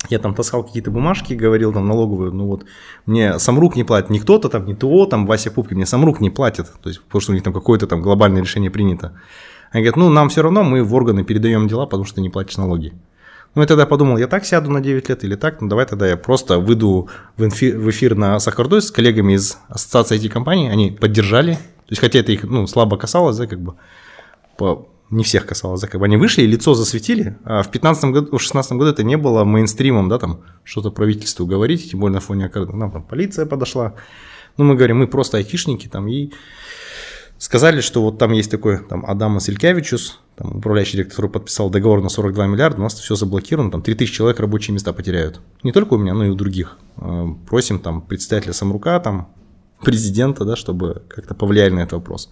я там таскал какие-то бумажки, говорил там налоговую, ну вот, мне сам рук не платит, не кто-то там, не ТО, там, Вася Пупки, мне сам рук не платит, то есть, потому что у них там какое-то там глобальное решение принято. Они говорят, ну, нам все равно, мы в органы передаем дела, потому что ты не платишь налоги. Ну, я тогда подумал, я так сяду на 9 лет или так, ну, давай тогда я просто выйду в эфир, в эфир на Сахардой с коллегами из ассоциации IT-компаний, они поддержали, то есть, хотя это их, ну, слабо касалось, да, как бы, по, не всех касалось, да, как бы они вышли и лицо засветили, а в 15 году, в 16 году это не было мейнстримом, да, там что-то правительству говорить, тем более на фоне нам там полиция подошла, ну, мы говорим, мы просто айтишники там, и сказали, что вот там есть такой там Адамас Илькявичус, там, управляющий директор, подписал договор на 42 миллиарда, у нас все заблокировано, там 3000 человек рабочие места потеряют. Не только у меня, но и у других. А, просим там представителя Самрука, там президента, да, чтобы как-то повлияли на этот вопрос.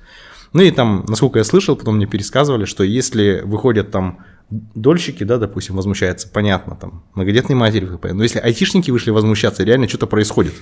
Ну и там, насколько я слышал, потом мне пересказывали, что если выходят там дольщики, да, допустим, возмущаются, понятно, там, многодетные матери, но если айтишники вышли возмущаться, реально что-то происходит.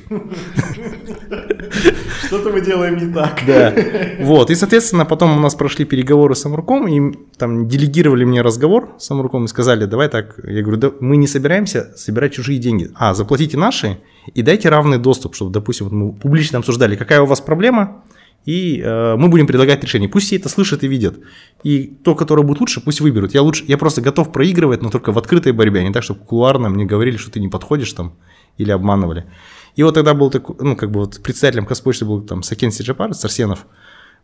Что-то мы делаем не так. Да. Вот. И, соответственно, потом у нас прошли переговоры с Амруком, и там делегировали мне разговор с Амруком и сказали, давай так, я говорю, да, мы не собираемся собирать чужие деньги, а заплатите наши и дайте равный доступ, чтобы, допустим, вот мы публично обсуждали, какая у вас проблема, и э, мы будем предлагать решение. Пусть все это слышат и видят. И то, которое будет лучше, пусть выберут. Я, лучше, я просто готов проигрывать, но только в открытой борьбе, а не так, чтобы кулуарно мне говорили, что ты не подходишь там или обманывали. И вот тогда был такой, ну, как бы вот председателем Каспочты был там Сакен Сиджапар, Сарсенов.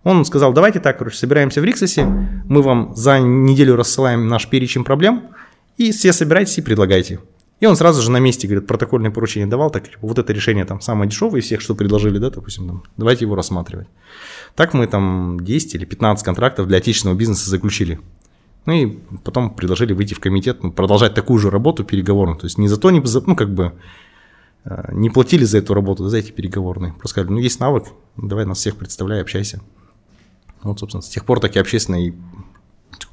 Он сказал, давайте так, короче, собираемся в Риксосе, мы вам за неделю рассылаем наш перечень проблем, и все собирайтесь и предлагайте. И он сразу же на месте, говорит, протокольное поручение давал, так, типа, вот это решение там самое дешевое из всех, что предложили, да, допустим, там, давайте его рассматривать. Так мы там 10 или 15 контрактов для отечественного бизнеса заключили. Ну и потом предложили выйти в комитет, ну, продолжать такую же работу переговорную. То есть не за то, не за, ну как бы э, не платили за эту работу, за эти переговорные. Просто сказали, ну есть навык, давай нас всех представляй, общайся. Вот, собственно, с тех пор так и общественно и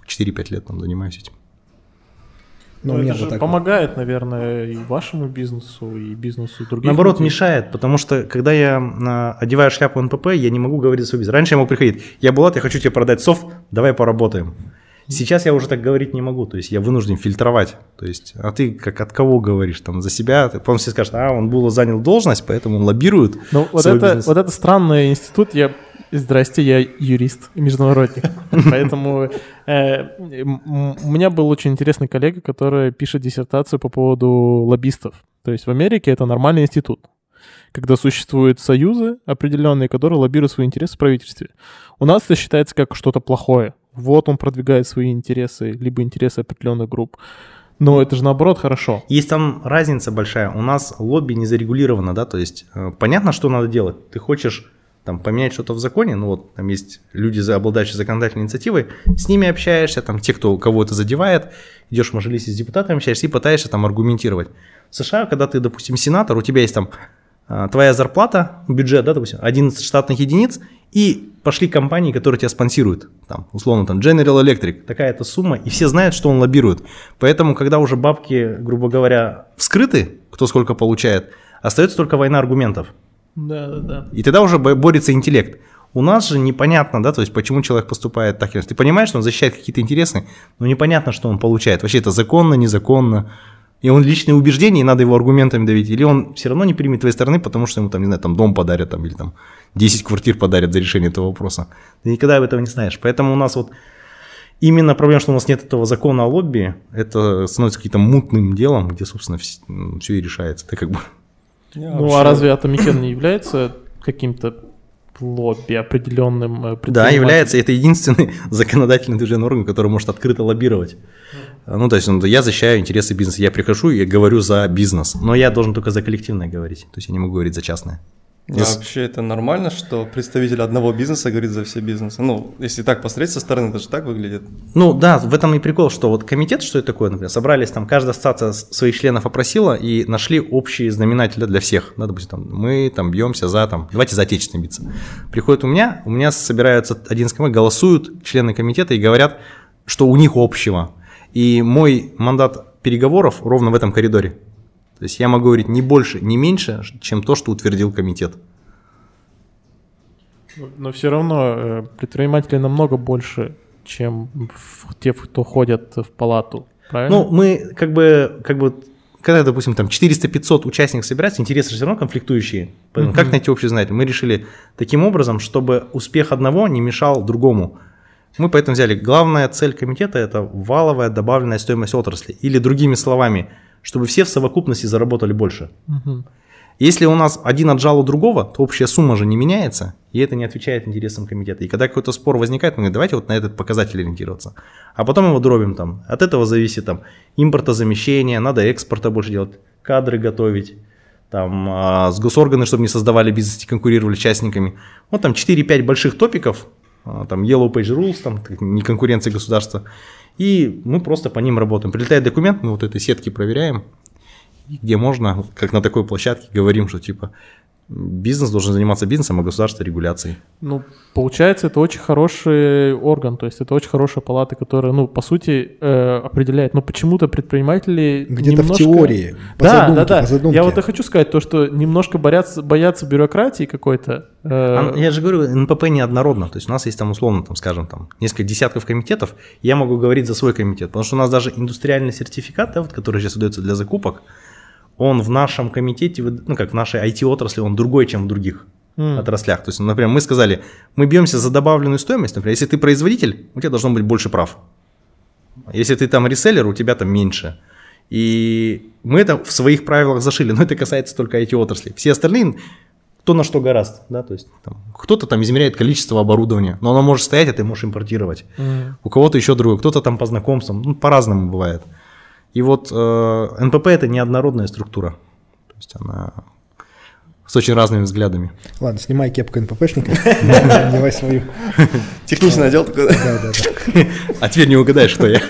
4-5 лет там занимаюсь этим. Но ну, это же вот помогает, вот. наверное, и вашему бизнесу, и бизнесу других. Наоборот, людей. мешает, потому что когда я а, одеваю шляпу НПП, я не могу говорить свой бизнес. Раньше я мог приходить, я Булат, я хочу тебе продать софт, давай поработаем. Сейчас я уже так говорить не могу, то есть я вынужден фильтровать. То есть, а ты как от кого говоришь? Там за себя? Потом все скажут, а, он был занял должность, поэтому он лоббирует. Ну, вот это, вот это странный институт, я Здрасте, я юрист и международник. Поэтому э, у меня был очень интересный коллега, который пишет диссертацию по поводу лоббистов. То есть в Америке это нормальный институт, когда существуют союзы определенные, которые лоббируют свои интересы в правительстве. У нас это считается как что-то плохое. Вот он продвигает свои интересы, либо интересы определенных групп. Но это же наоборот хорошо. Есть там разница большая. У нас лобби не зарегулировано, да, то есть э, понятно, что надо делать. Ты хочешь там, поменять что-то в законе, ну вот там есть люди, обладающие законодательной инициативой, с ними общаешься, там те, кто кого это задевает, идешь в мажилисе с депутатами общаешься и пытаешься там аргументировать. В США, когда ты, допустим, сенатор, у тебя есть там а, твоя зарплата, бюджет, да, допустим, 11 штатных единиц, и пошли компании, которые тебя спонсируют, там, условно, там, General Electric, такая-то сумма, и все знают, что он лоббирует. Поэтому, когда уже бабки, грубо говоря, вскрыты, кто сколько получает, остается только война аргументов. Да, да, да. И тогда уже борется интеллект. У нас же непонятно, да, то есть почему человек поступает так. Ты понимаешь, что он защищает какие-то интересы, но непонятно, что он получает. Вообще это законно, незаконно. И он личные убеждения, и надо его аргументами давить. Или он все равно не примет твоей стороны, потому что ему там, не знаю, там дом подарят, там, или там 10 квартир подарят за решение этого вопроса. Ты никогда об этом не знаешь. Поэтому у нас вот именно проблема, что у нас нет этого закона о лобби, это становится каким-то мутным делом, где, собственно, все, все и решается. Это как бы я ну, а вообще... а разве Атамекен не является каким-то лобби определенным э, Да, является. Это единственный законодательный движение орган, который может открыто лоббировать. Ну, то есть ну, я защищаю интересы бизнеса. Я прихожу и говорю за бизнес. Но я должен только за коллективное говорить. То есть я не могу говорить за частное. А вообще это нормально, что представитель одного бизнеса говорит за все бизнесы? Ну, если так посмотреть со стороны, это же так выглядит. Ну да, в этом и прикол, что вот комитет, что это такое, например, собрались там, каждая ассоциация своих членов опросила и нашли общие знаменатели для всех. Да, допустим, там, мы там бьемся за, там, давайте за отечественные биться. Приходит у меня, у меня собираются 11 команд, голосуют члены комитета и говорят, что у них общего. И мой мандат переговоров ровно в этом коридоре. То есть я могу говорить не больше, не меньше, чем то, что утвердил комитет. Но все равно э, предприниматели намного больше, чем те, кто ходят в палату, правильно? Ну, мы как бы, как бы когда, допустим, там 400-500 участников собираются, интересы все равно конфликтующие. Поэтому uh-huh. как найти общий знаменатель? Мы решили таким образом, чтобы успех одного не мешал другому. Мы поэтому взяли, главная цель комитета – это валовая добавленная стоимость отрасли. Или другими словами – чтобы все в совокупности заработали больше. Угу. Если у нас один отжал у другого, то общая сумма же не меняется, и это не отвечает интересам комитета. И когда какой-то спор возникает, мы говорим, давайте вот на этот показатель ориентироваться. А потом его дробим там. От этого зависит там импортозамещение, надо экспорта больше делать, кадры готовить, там а, с госорганы, чтобы не создавали бизнес и конкурировали частниками. Вот там 4-5 больших топиков, а, там Yellow Page Rules, там не конкуренция государства. И мы просто по ним работаем. Прилетает документ, мы вот этой сетки проверяем, где можно, как на такой площадке, говорим, что типа бизнес должен заниматься бизнесом, а государство регуляцией. Ну, получается, это очень хороший орган, то есть это очень хорошая палата, которая, ну, по сути, э, определяет, но почему-то предприниматели Где-то немножко... в теории, по да, задумке, да, да. По задумке. Я вот и хочу сказать то, что немножко боятся, боятся бюрократии какой-то. Э... А, я же говорю, НПП неоднородно, то есть у нас есть там условно, там, скажем, там несколько десятков комитетов, я могу говорить за свой комитет, потому что у нас даже индустриальный сертификат, да, вот, который сейчас выдается для закупок, он в нашем комитете, ну как в нашей IT-отрасли, он другой, чем в других mm. отраслях. То есть, например, мы сказали, мы бьемся за добавленную стоимость, например, если ты производитель, у тебя должно быть больше прав. Если ты там реселлер, у тебя там меньше. И мы это в своих правилах зашили, но это касается только IT-отрасли. Все остальные, кто на что гораст, да, то есть там, кто-то там измеряет количество оборудования, но оно может стоять, а ты можешь импортировать. Mm. У кого-то еще другое, кто-то там по знакомствам, ну, по-разному бывает. И вот э, НПП это неоднородная структура. То есть она с очень разными взглядами. Ладно, снимай кепку НППшника, надевай свою. Техничный отдел такой. Да, да, да. А теперь не угадаешь, кто я.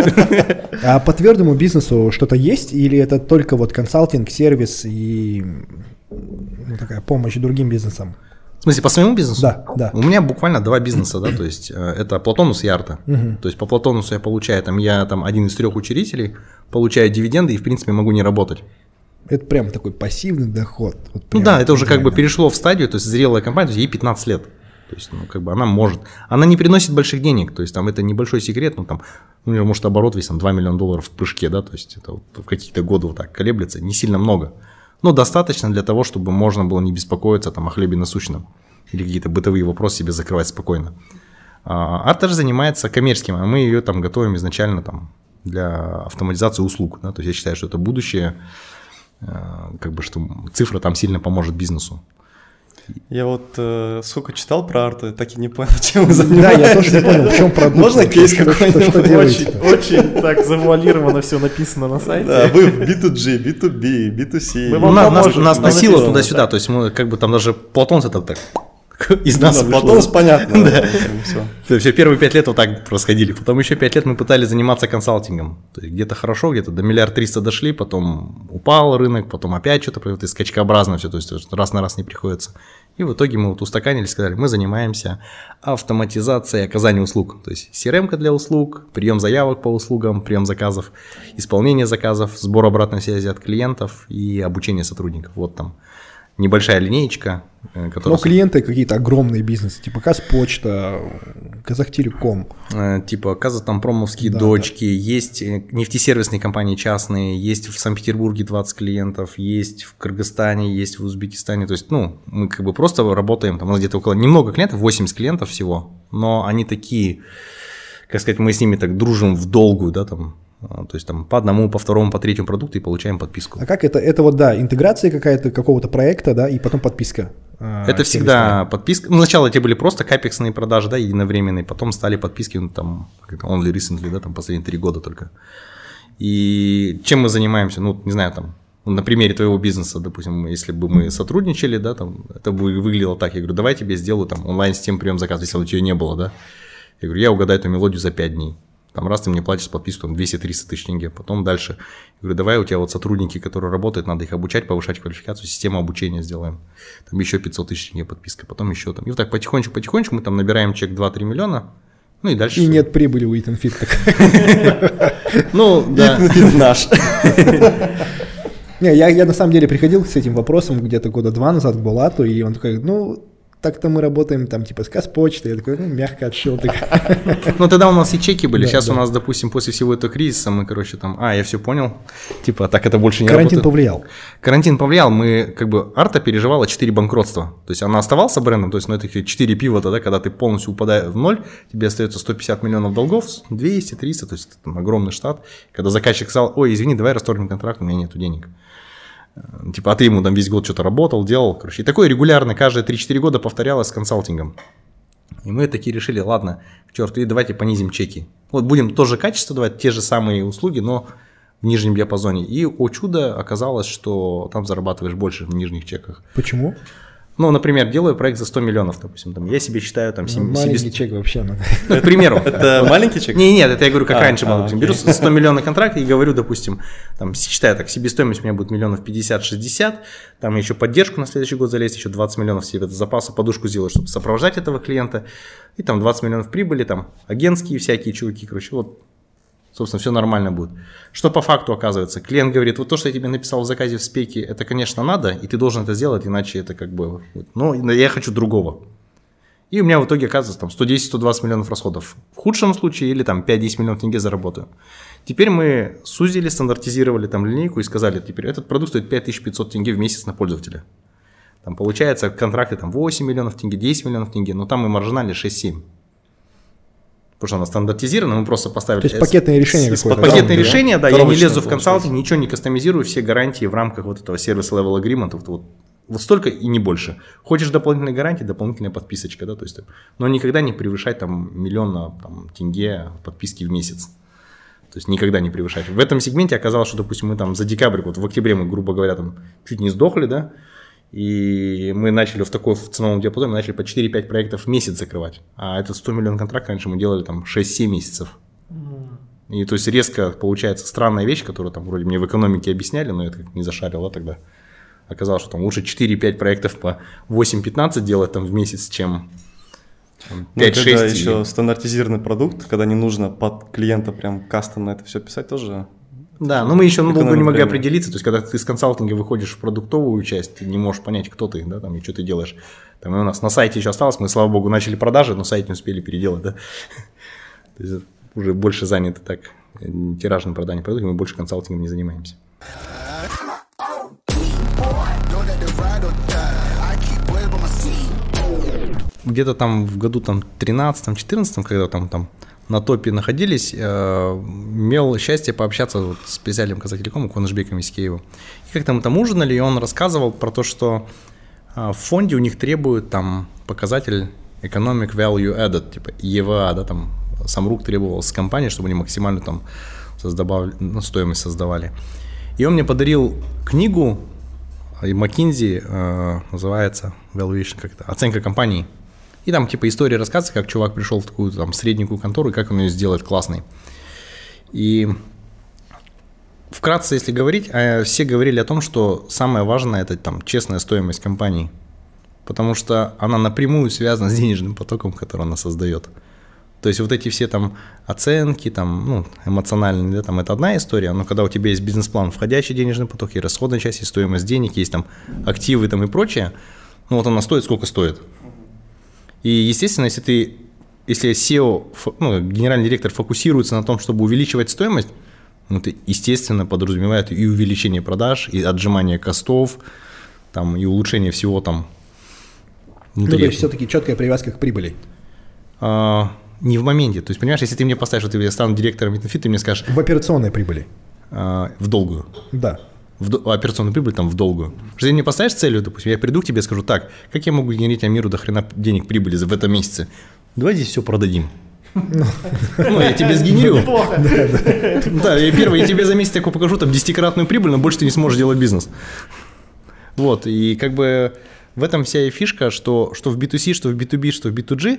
А по твердому бизнесу что-то есть или это только вот консалтинг, сервис и ну, такая помощь другим бизнесам? В смысле, по своему бизнесу? Да, да. У меня буквально два бизнеса, да, то есть э, это Платонус и Арта. Угу. То есть по Платонусу я получаю, там, я там один из трех учредителей, получаю дивиденды и, в принципе, могу не работать. Это прям такой пассивный доход. Вот ну да, это уже как бы перешло в стадию, то есть зрелая компания, то есть ей 15 лет. То есть, ну, как бы она может. Она не приносит больших денег, то есть там это небольшой секрет, ну там, ну, может оборот весь там 2 миллиона долларов в прыжке, да, то есть это вот в какие-то годы вот так колеблется, не сильно много но достаточно для того, чтобы можно было не беспокоиться там, о хлебе насущном или какие-то бытовые вопросы себе закрывать спокойно. А же занимается коммерческим, а мы ее там готовим изначально там для автоматизации услуг. Да? То есть я считаю, что это будущее, э, как бы что цифра там сильно поможет бизнесу. Я вот э, сколько читал про арту, так и не понял, чем вы занимаетесь. Да, я тоже не понял, в чем продукт. Можно кейс какой-нибудь? Очень, очень так завуалировано все написано на сайте. Да, вы в B2G, B2B, B2C. Мы вам нас, нас, нас носило туда-сюда, то есть мы как бы там даже Платон это так из нас ну, Потом понятно. Да. Все, первые пять лет вот так происходили. Потом еще пять лет мы пытались заниматься консалтингом. Где-то хорошо, где-то до миллиард триста дошли, потом упал рынок, потом опять что-то происходит, скачкообразно все, то есть раз на раз не приходится. И в итоге мы вот устаканили, сказали, мы занимаемся автоматизацией оказания услуг. То есть CRM для услуг, прием заявок по услугам, прием заказов, исполнение заказов, сбор обратной связи от клиентов и обучение сотрудников. Вот там небольшая линеечка, э, которая... Но клиенты какие-то огромные бизнесы, типа Казпочта, Казахтелеком. Э, типа Казатомпромовские да, дочки, да. есть э, нефтесервисные компании частные, есть в Санкт-Петербурге 20 клиентов, есть в Кыргызстане, есть в Узбекистане. То есть, ну, мы как бы просто работаем, там у нас где-то около немного клиентов, 80 клиентов всего, но они такие, как сказать, мы с ними так дружим в долгую, да, там то есть там по одному, по второму, по третьему продукту и получаем подписку. А как это? Это вот, да, интеграция какая-то какого-то проекта, да, и потом подписка. А, это всегда подписка. Ну, сначала эти были просто капексные продажи, да, единовременные, потом стали подписки, ну, там, как only recently, да, там последние три года только. И чем мы занимаемся? Ну, не знаю, там, на примере твоего бизнеса, допустим, если бы мы сотрудничали, да, там, это бы выглядело так, я говорю, давай тебе сделаю там онлайн-систему прием заказ, если у тебя не было, да. Я говорю, я угадаю эту мелодию за 5 дней. Там раз ты мне платишь подписку там 200-300 тысяч тенге, потом дальше. Я говорю, давай у тебя вот сотрудники, которые работают, надо их обучать, повышать квалификацию, систему обучения сделаем. Там еще 500 тысяч тенге подписка, потом еще там. И вот так потихонечку-потихонечку мы там набираем чек 2-3 миллиона, ну и дальше. И все. нет прибыли у Итан Фит. Ну, да. Итан наш. Не, я, я на самом деле приходил с этим вопросом где-то года два назад к Булату, и он такой, ну, так-то мы работаем там типа с Казпочтой, я такой, ну, мягко отшил. Ну, тогда у нас и чеки были, сейчас у нас, допустим, после всего этого кризиса мы, короче, там, а, я все понял, типа, так это больше не Карантин повлиял. Карантин повлиял, мы, как бы, Арта переживала 4 банкротства, то есть она оставался брендом, то есть, ну, это 4 пива тогда, когда ты полностью упадаешь в ноль, тебе остается 150 миллионов долгов, 200, 300, то есть, там, огромный штат, когда заказчик сказал, ой, извини, давай расторгнем контракт, у меня нету денег. Э, типа, а ты ему там весь год что-то работал, делал, короче. И такое регулярно, каждые 3-4 года повторялось с консалтингом. И мы такие решили, ладно, к черту, и давайте понизим чеки. Вот будем тоже качество давать, те же самые услуги, но в нижнем диапазоне. И, о чудо, оказалось, что там зарабатываешь больше в нижних чеках. Почему? Ну, например, делаю проект за 100 миллионов, допустим, там, я себе считаю там... Ну, маленький себе... чек вообще. Ну, к примеру. Это маленький чек? Не, нет, это я говорю, как а, раньше было, допустим, беру 100 миллионов контракт и говорю, допустим, там, считаю так, себестоимость у меня будет миллионов 50-60, там еще поддержку на следующий год залезть, еще 20 миллионов себе запаса, подушку сделать, чтобы сопровождать этого клиента, и там 20 миллионов прибыли, там, агентские всякие чуваки, короче, вот собственно, все нормально будет. Что по факту оказывается? Клиент говорит, вот то, что я тебе написал в заказе в спеке, это, конечно, надо, и ты должен это сделать, иначе это как бы, ну, я хочу другого. И у меня в итоге оказывается там 110-120 миллионов расходов. В худшем случае или там 5-10 миллионов тенге заработаю. Теперь мы сузили, стандартизировали там линейку и сказали, теперь этот продукт стоит 5500 тенге в месяц на пользователя. Там получается контракты там 8 миллионов тенге, 10 миллионов тенге, но там и маржинали 6-7 потому что она стандартизирована, мы просто поставили... То есть пакетное решение какое-то. Пакетное да? решение, да, я не лезу в консалтинг, ничего не кастомизирую, все гарантии в рамках вот этого сервис level agreement, вот, вот, вот столько и не больше. Хочешь дополнительные гарантии, дополнительная подписочка, да, то есть, но никогда не превышать там миллиона там, тенге подписки в месяц. То есть никогда не превышать. В этом сегменте оказалось, что, допустим, мы там за декабрь, вот в октябре мы, грубо говоря, там чуть не сдохли, да, и мы начали в такой в ценовом диапазоне, мы начали по 4-5 проектов в месяц закрывать. А этот 100 миллионов контракт раньше мы делали там 6-7 месяцев. И то есть резко получается странная вещь, которую там вроде мне в экономике объясняли, но я как не зашарил, да, тогда. Оказалось, что там лучше 4-5 проектов по 8-15 делать там в месяц, чем 5-6. Ну, когда еще стандартизированный продукт, когда не нужно под клиента прям кастомно это все писать, тоже да, но мы еще долго не могли определиться. То есть, когда ты из консалтинга выходишь в продуктовую часть, ты не можешь понять, кто ты, да, там, и что ты делаешь. Там и у нас на сайте еще осталось, мы, слава богу, начали продажи, но сайт не успели переделать, да. То есть, уже больше заняты так тиражным проданием продуктов, мы больше консалтингом не занимаемся. Где-то там в году там 13-14, когда там, там на топе находились, э, имел счастье пообщаться вот с специальным Казахтелеком, Куанышбеком из Киева. И как-то мы там ужинали, и он рассказывал про то, что э, в фонде у них требуют там показатель Economic Value Added, типа EVA, да, там сам рук требовал с компании, чтобы они максимально там создавали, ну, стоимость создавали. И он мне подарил книгу и McKinsey э, называется valuation, как то оценка компании. И там типа история рассказывается, как чувак пришел в такую там средненькую контору и как он ее сделает классной. И вкратце, если говорить, э, все говорили о том, что самое важное это там честная стоимость компании, потому что она напрямую связана с денежным потоком, который она создает. То есть вот эти все там оценки, там, ну, эмоциональные, да, там это одна история, но когда у тебя есть бизнес-план, входящий денежный поток, и расходная часть, и стоимость денег, есть там активы там и прочее, ну вот она стоит сколько стоит. И, естественно, если ты, если SEO, ну, генеральный директор фокусируется на том, чтобы увеличивать стоимость, ну, это, естественно, подразумевает и увеличение продаж, и отжимание костов, там, и улучшение всего там внутри. Ну, то есть все-таки четкая привязка к прибыли. А, не в моменте. То есть, понимаешь, если ты мне поставишь, что я стану директором Метафит, ты мне скажешь... В операционной прибыли. А, в долгую. Да. В операционную прибыль там в долгую. Что ты мне поставишь целью, допустим, я приду к тебе и скажу, так, как я могу генерить Амиру до хрена денег прибыли в этом месяце? Давай здесь все продадим. Ну, я тебе сгенерю. Да, я первый, я тебе за месяц такой покажу там десятикратную прибыль, но больше ты не сможешь делать бизнес. Вот, и как бы в этом вся и фишка, что, что в B2C, что в B2B, что в B2G, э,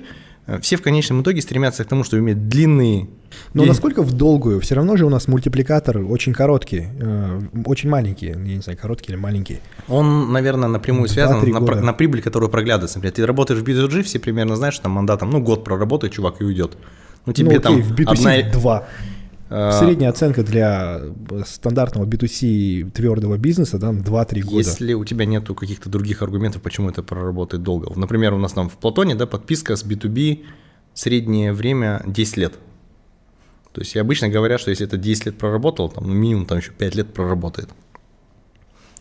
все в конечном итоге стремятся к тому, чтобы иметь длинные... Но насколько в долгую? Все равно же у нас мультипликатор очень короткий, э, очень маленький, я не знаю, короткий или маленький. Он, наверное, напрямую связан на, на прибыль, которую проглядывается. Например, ты работаешь в B2G, все примерно знаешь, что там мандатом, ну, год проработает чувак и уйдет. Ну, тебе ну, окей, там в B2C одна... 2. А, Средняя оценка для стандартного B2C твердого бизнеса, да, 2-3 года. Если у тебя нету каких-то других аргументов, почему это проработает долго. Например, у нас там в Платоне, да, подписка с B2B, среднее время 10 лет. То есть обычно говорят, что если это 10 лет проработал, там ну, минимум там еще 5 лет проработает.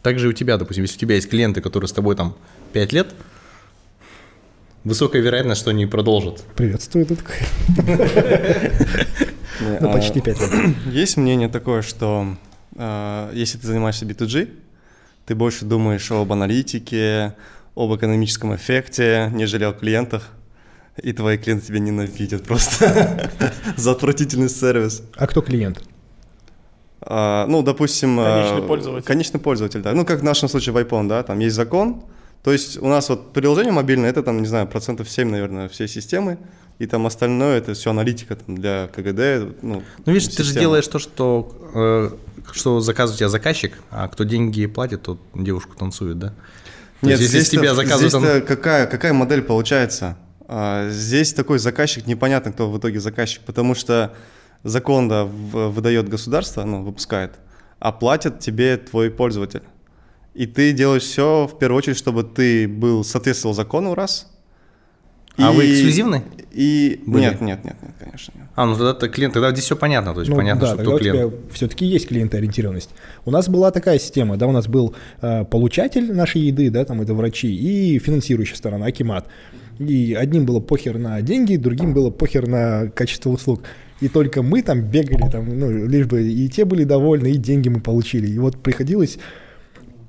Также у тебя, допустим, если у тебя есть клиенты, которые с тобой там 5 лет, высокая вероятность, что они продолжат. Приветствую, тут. Ну, почти 5 лет. Есть мнение такое, что э, если ты занимаешься B2G, ты больше думаешь об аналитике, об экономическом эффекте, нежели о клиентах. И твои клиенты тебя ненавидят просто за отвратительный сервис. А кто клиент? А, ну, допустим... Конечный пользователь. Конечный пользователь, да. Ну, как в нашем случае в iPhone, да, там есть закон. То есть у нас вот приложение мобильное, это там, не знаю, процентов 7, наверное, всей системы и там остальное это все аналитика там, для КГД. Ну, ну видишь, система. ты же делаешь то, что, э, что заказывает тебя заказчик, а кто деньги платит, тот девушку танцует, да? То Нет, здесь, тебя заказывают... здесь какая, какая модель получается? А, здесь такой заказчик, непонятно, кто в итоге заказчик, потому что закон да, выдает государство, ну, выпускает, а платит тебе твой пользователь. И ты делаешь все в первую очередь, чтобы ты был соответствовал закону раз, а вы эксклюзивны? И Были? нет, нет, нет, нет, конечно. Нет. А, ну тогда это клиент, тогда здесь все понятно, то есть ну, понятно, да, что кто клиент. У тебя все-таки есть клиентоориентированность. У нас была такая система, да, у нас был э, получатель нашей еды, да, там это врачи, и финансирующая сторона, Акимат. И одним было похер на деньги, другим было похер на качество услуг. И только мы там бегали, там, ну, лишь бы и те были довольны, и деньги мы получили. И вот приходилось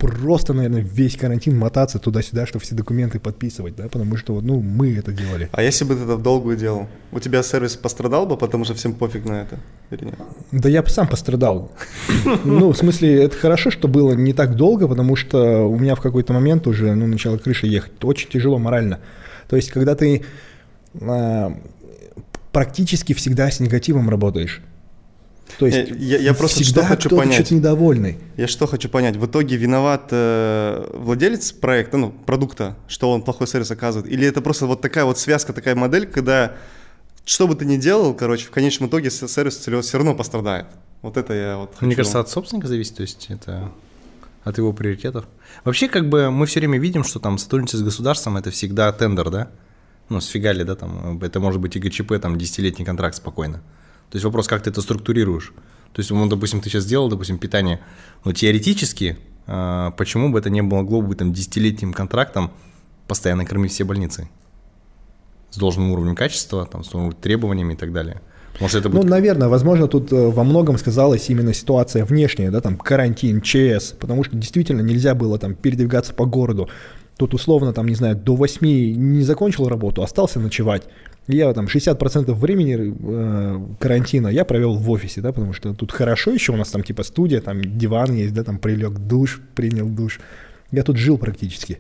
просто, наверное, весь карантин мотаться туда-сюда, чтобы все документы подписывать, да, потому что, ну, мы это делали. А если бы ты это в долгую делал, у тебя сервис пострадал бы, потому что всем пофиг на это или нет? Да я бы сам пострадал. Ну, в смысле, это хорошо, что было не так долго, потому что у меня в какой-то момент уже, ну, начала крыша ехать. Очень тяжело морально. То есть, когда ты а, практически всегда с негативом работаешь, то есть я, я просто что хочу понять. что-то недовольный. Я что хочу понять. В итоге виноват э, владелец проекта, ну, продукта, что он плохой сервис оказывает? Или это просто вот такая вот связка, такая модель, когда что бы ты ни делал, короче, в конечном итоге сервис все равно пострадает. Вот это я вот хочу. Мне кажется, от собственника зависит, то есть это от его приоритетов. Вообще, как бы мы все время видим, что там сотрудничество с государством это всегда тендер, да? Ну, с фигали, да, там, это может быть и ГЧП, там, десятилетний контракт спокойно. То есть вопрос, как ты это структурируешь. То есть, ну, допустим, ты сейчас сделал, допустим, питание, но теоретически, э, почему бы это не могло быть там десятилетним контрактом постоянно кормить все больницы с должным уровнем качества, там, с требованиями и так далее. Может, это будет... Ну, наверное, возможно, тут э, во многом сказалась именно ситуация внешняя, да, там, карантин, ЧС, потому что действительно нельзя было там передвигаться по городу. Тут условно, там, не знаю, до 8 не закончил работу, остался ночевать. Я там 60% времени э, карантина я провел в офисе, да, потому что тут хорошо еще у нас там типа студия, там диван есть, да, там прилег душ, принял душ. Я тут жил практически.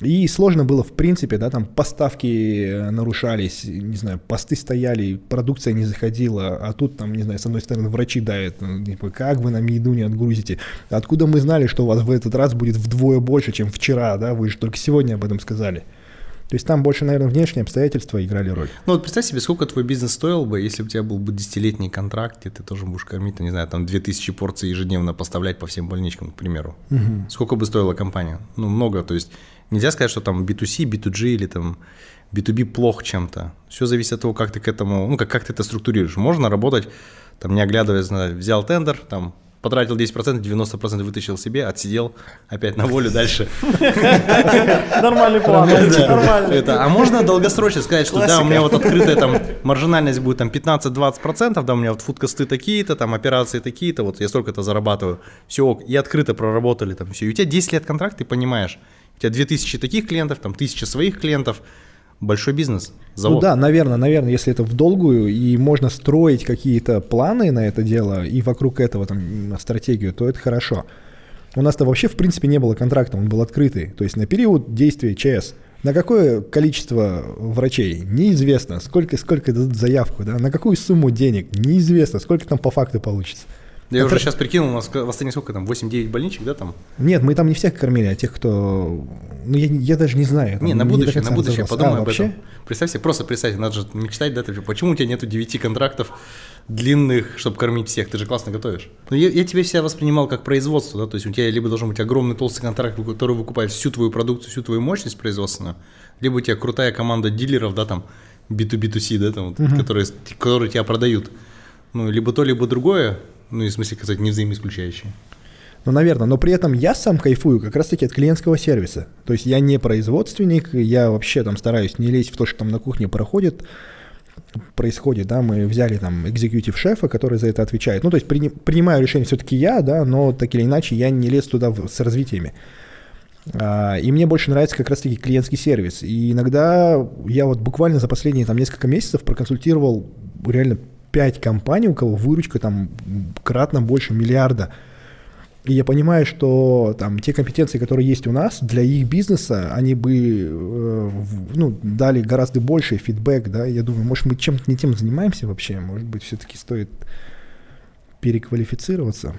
И сложно было, в принципе, да, там поставки э, нарушались, не знаю, посты стояли, продукция не заходила, а тут там, не знаю, с одной стороны врачи дают, ну, типа, как вы нам еду не отгрузите? Откуда мы знали, что у вас в этот раз будет вдвое больше, чем вчера, да, вы же только сегодня об этом сказали. То есть там больше, наверное, внешние обстоятельства играли роль. Ну вот представь себе, сколько твой бизнес стоил бы, если бы у тебя был бы десятилетний контракт, и ты тоже будешь кормить, не знаю, там 2000 порций ежедневно поставлять по всем больничкам, к примеру. Угу. Сколько бы стоила компания? Ну, много, то есть нельзя сказать, что там B2C, B2G или там B2B плохо чем-то. Все зависит от того, как ты к этому, ну, как, как ты это структурируешь. Можно работать, там, не оглядываясь, взял тендер, там, потратил 10%, 90% вытащил себе, отсидел, опять на волю дальше. Нормальный план. А можно долгосрочно сказать, что да, у меня вот открытая там маржинальность будет там 15-20%, да, у меня вот фудкосты такие-то, там операции такие-то, вот я столько-то зарабатываю, все, и открыто проработали там все. И у тебя 10 лет контракт, ты понимаешь, у тебя 2000 таких клиентов, там 1000 своих клиентов, большой бизнес, завод. Ну да, наверное, наверное, если это в долгую и можно строить какие-то планы на это дело и вокруг этого там стратегию, то это хорошо. У нас-то вообще в принципе не было контракта, он был открытый. То есть на период действия ЧС. На какое количество врачей? Неизвестно. Сколько, сколько дадут заявку, да? На какую сумму денег? Неизвестно. Сколько там по факту получится. Я это... уже сейчас прикинул, у нас в Астане сколько там, 8-9 больничек, да, там? Нет, мы там не всех кормили, а тех, кто... Ну, я, я даже не знаю. Не, на будущее, на будущее, подумай а, об вообще? этом. Представь себе, просто представь, надо же мечтать, да, ты, почему у тебя нету 9 контрактов длинных, чтобы кормить всех, ты же классно готовишь. Но я, я тебя себя воспринимал как производство, да, то есть у тебя либо должен быть огромный толстый контракт, который выкупает всю твою продукцию, всю твою мощность производственную, либо у тебя крутая команда дилеров, да, там, B2B2C, да, там, угу. которые, которые тебя продают. Ну, либо то, либо другое, ну, и в смысле, сказать, не взаимоисключающие. Ну, наверное, но при этом я сам кайфую как раз-таки от клиентского сервиса. То есть я не производственник, я вообще там стараюсь не лезть в то, что там на кухне проходит, происходит, да, мы взяли там экзекьютив шефа, который за это отвечает. Ну, то есть при, принимаю решение все-таки я, да, но так или иначе я не лез туда в, с развитиями. А, и мне больше нравится как раз-таки клиентский сервис. И иногда я вот буквально за последние там несколько месяцев проконсультировал реально 5 компаний, у кого выручка там кратно больше миллиарда. И я понимаю, что там те компетенции, которые есть у нас, для их бизнеса, они бы э, ну, дали гораздо больше фидбэк, да. Я думаю, может, мы чем-то не тем занимаемся вообще, может быть, все-таки стоит переквалифицироваться.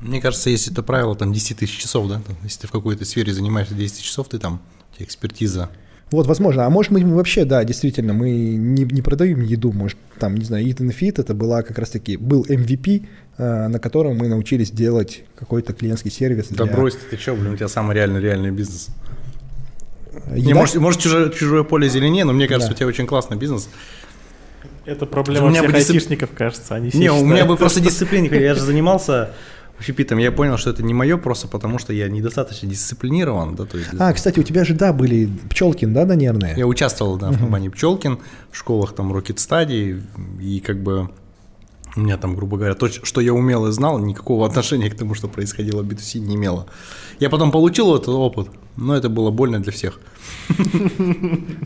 Мне кажется, если это правило там 10 тысяч часов, да, если ты в какой-то сфере занимаешься 10 часов, ты там, экспертиза вот, возможно. А может, мы вообще, да, действительно, мы не, не продаем еду. Может, там, не знаю, Eat and Fit, это была как раз-таки, был MVP, э, на котором мы научились делать какой-то клиентский сервис. Да для... брось ты, что, блин, у тебя самый реальный реальный бизнес. Еда? Не, может, может чужое, чужое поле зеленее, но мне кажется, да. у тебя очень классный бизнес. Это проблема у меня всех бы дисцип... айтишников, кажется. Они не, у меня бы просто дисциплина. Я же занимался общепитом, я понял, что это не мое просто потому, что я недостаточно дисциплинирован. Да, то есть... А, кстати, у тебя же, да, были Пчелкин, да, наверное? Я участвовал, да, в компании Пчелкин, в школах там Rocket Study, и как бы у меня там, грубо говоря, то, что я умел и знал, никакого отношения к тому, что происходило в B2C, не имело. Я потом получил этот опыт, но это было больно для всех.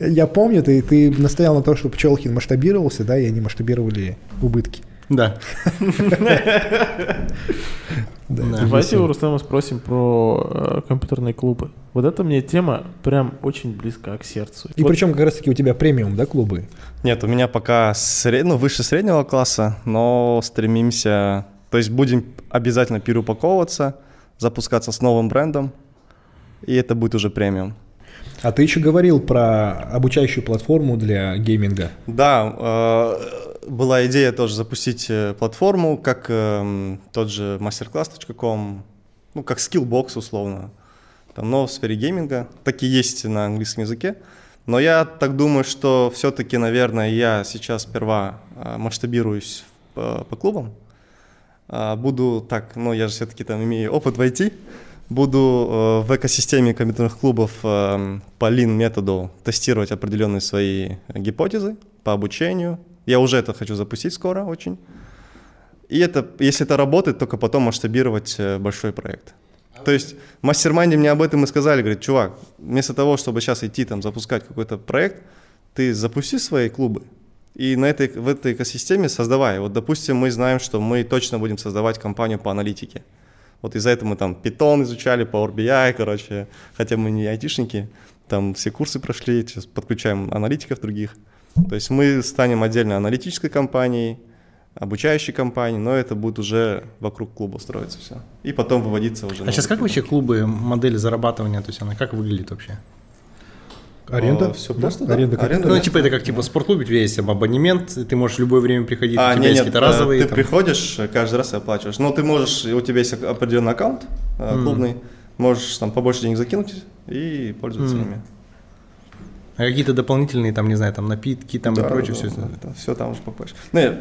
Я помню, ты, ты настоял на том, что Пчелкин масштабировался, да, и они масштабировали убытки. Да. Давайте у Рустама спросим про э, компьютерные клубы. Вот эта мне тема прям очень близка к сердцу. И причем как раз таки у тебя премиум, да, клубы? Нет, у меня пока ну, выше среднего класса, но стремимся, то есть будем обязательно переупаковываться, запускаться с новым брендом, и это будет уже премиум. А ты еще говорил про обучающую платформу для гейминга. Да, э, была идея тоже запустить э, платформу, как э, тот же masterclass.com, ну, как Skillbox условно, там, но в сфере гейминга. Такие есть на английском языке. Но я так думаю, что все-таки, наверное, я сейчас сперва э, масштабируюсь по, по клубам. Э, буду так, ну, я же все-таки там имею опыт в IT. Буду э, в экосистеме компьютерных клубов по Lean методу тестировать определенные свои гипотезы по обучению, я уже это хочу запустить скоро очень. И это, если это работает, только потом масштабировать э, большой проект. То есть в мастер мне об этом и сказали, говорит, чувак, вместо того, чтобы сейчас идти там запускать какой-то проект, ты запусти свои клубы и на этой, в этой экосистеме создавай. Вот, допустим, мы знаем, что мы точно будем создавать компанию по аналитике. Вот из-за этого мы там Python изучали, Power BI, короче, хотя мы не айтишники, там все курсы прошли, сейчас подключаем аналитиков других. То есть мы станем отдельно аналитической компанией, обучающей компанией, но это будет уже вокруг клуба строиться все. И потом выводиться уже. А сейчас как вообще клубы, модели зарабатывания, то есть она как выглядит вообще? Аренда? А, все просто, да? Аренда, Аренда, Ну, да. типа это как типа в спортклубе, у тебя есть абонемент, ты можешь в любое время приходить, А, у тебя нет, есть нет, какие-то разовые. ты там. приходишь, э, каждый раз и оплачиваешь. Но ты можешь, у тебя есть определенный аккаунт э, клубный, можешь там побольше денег закинуть и пользоваться Мгм. ими. А какие-то дополнительные, там, не знаю, там напитки там и прочее, все это. это все там уже попозже. Ну, я-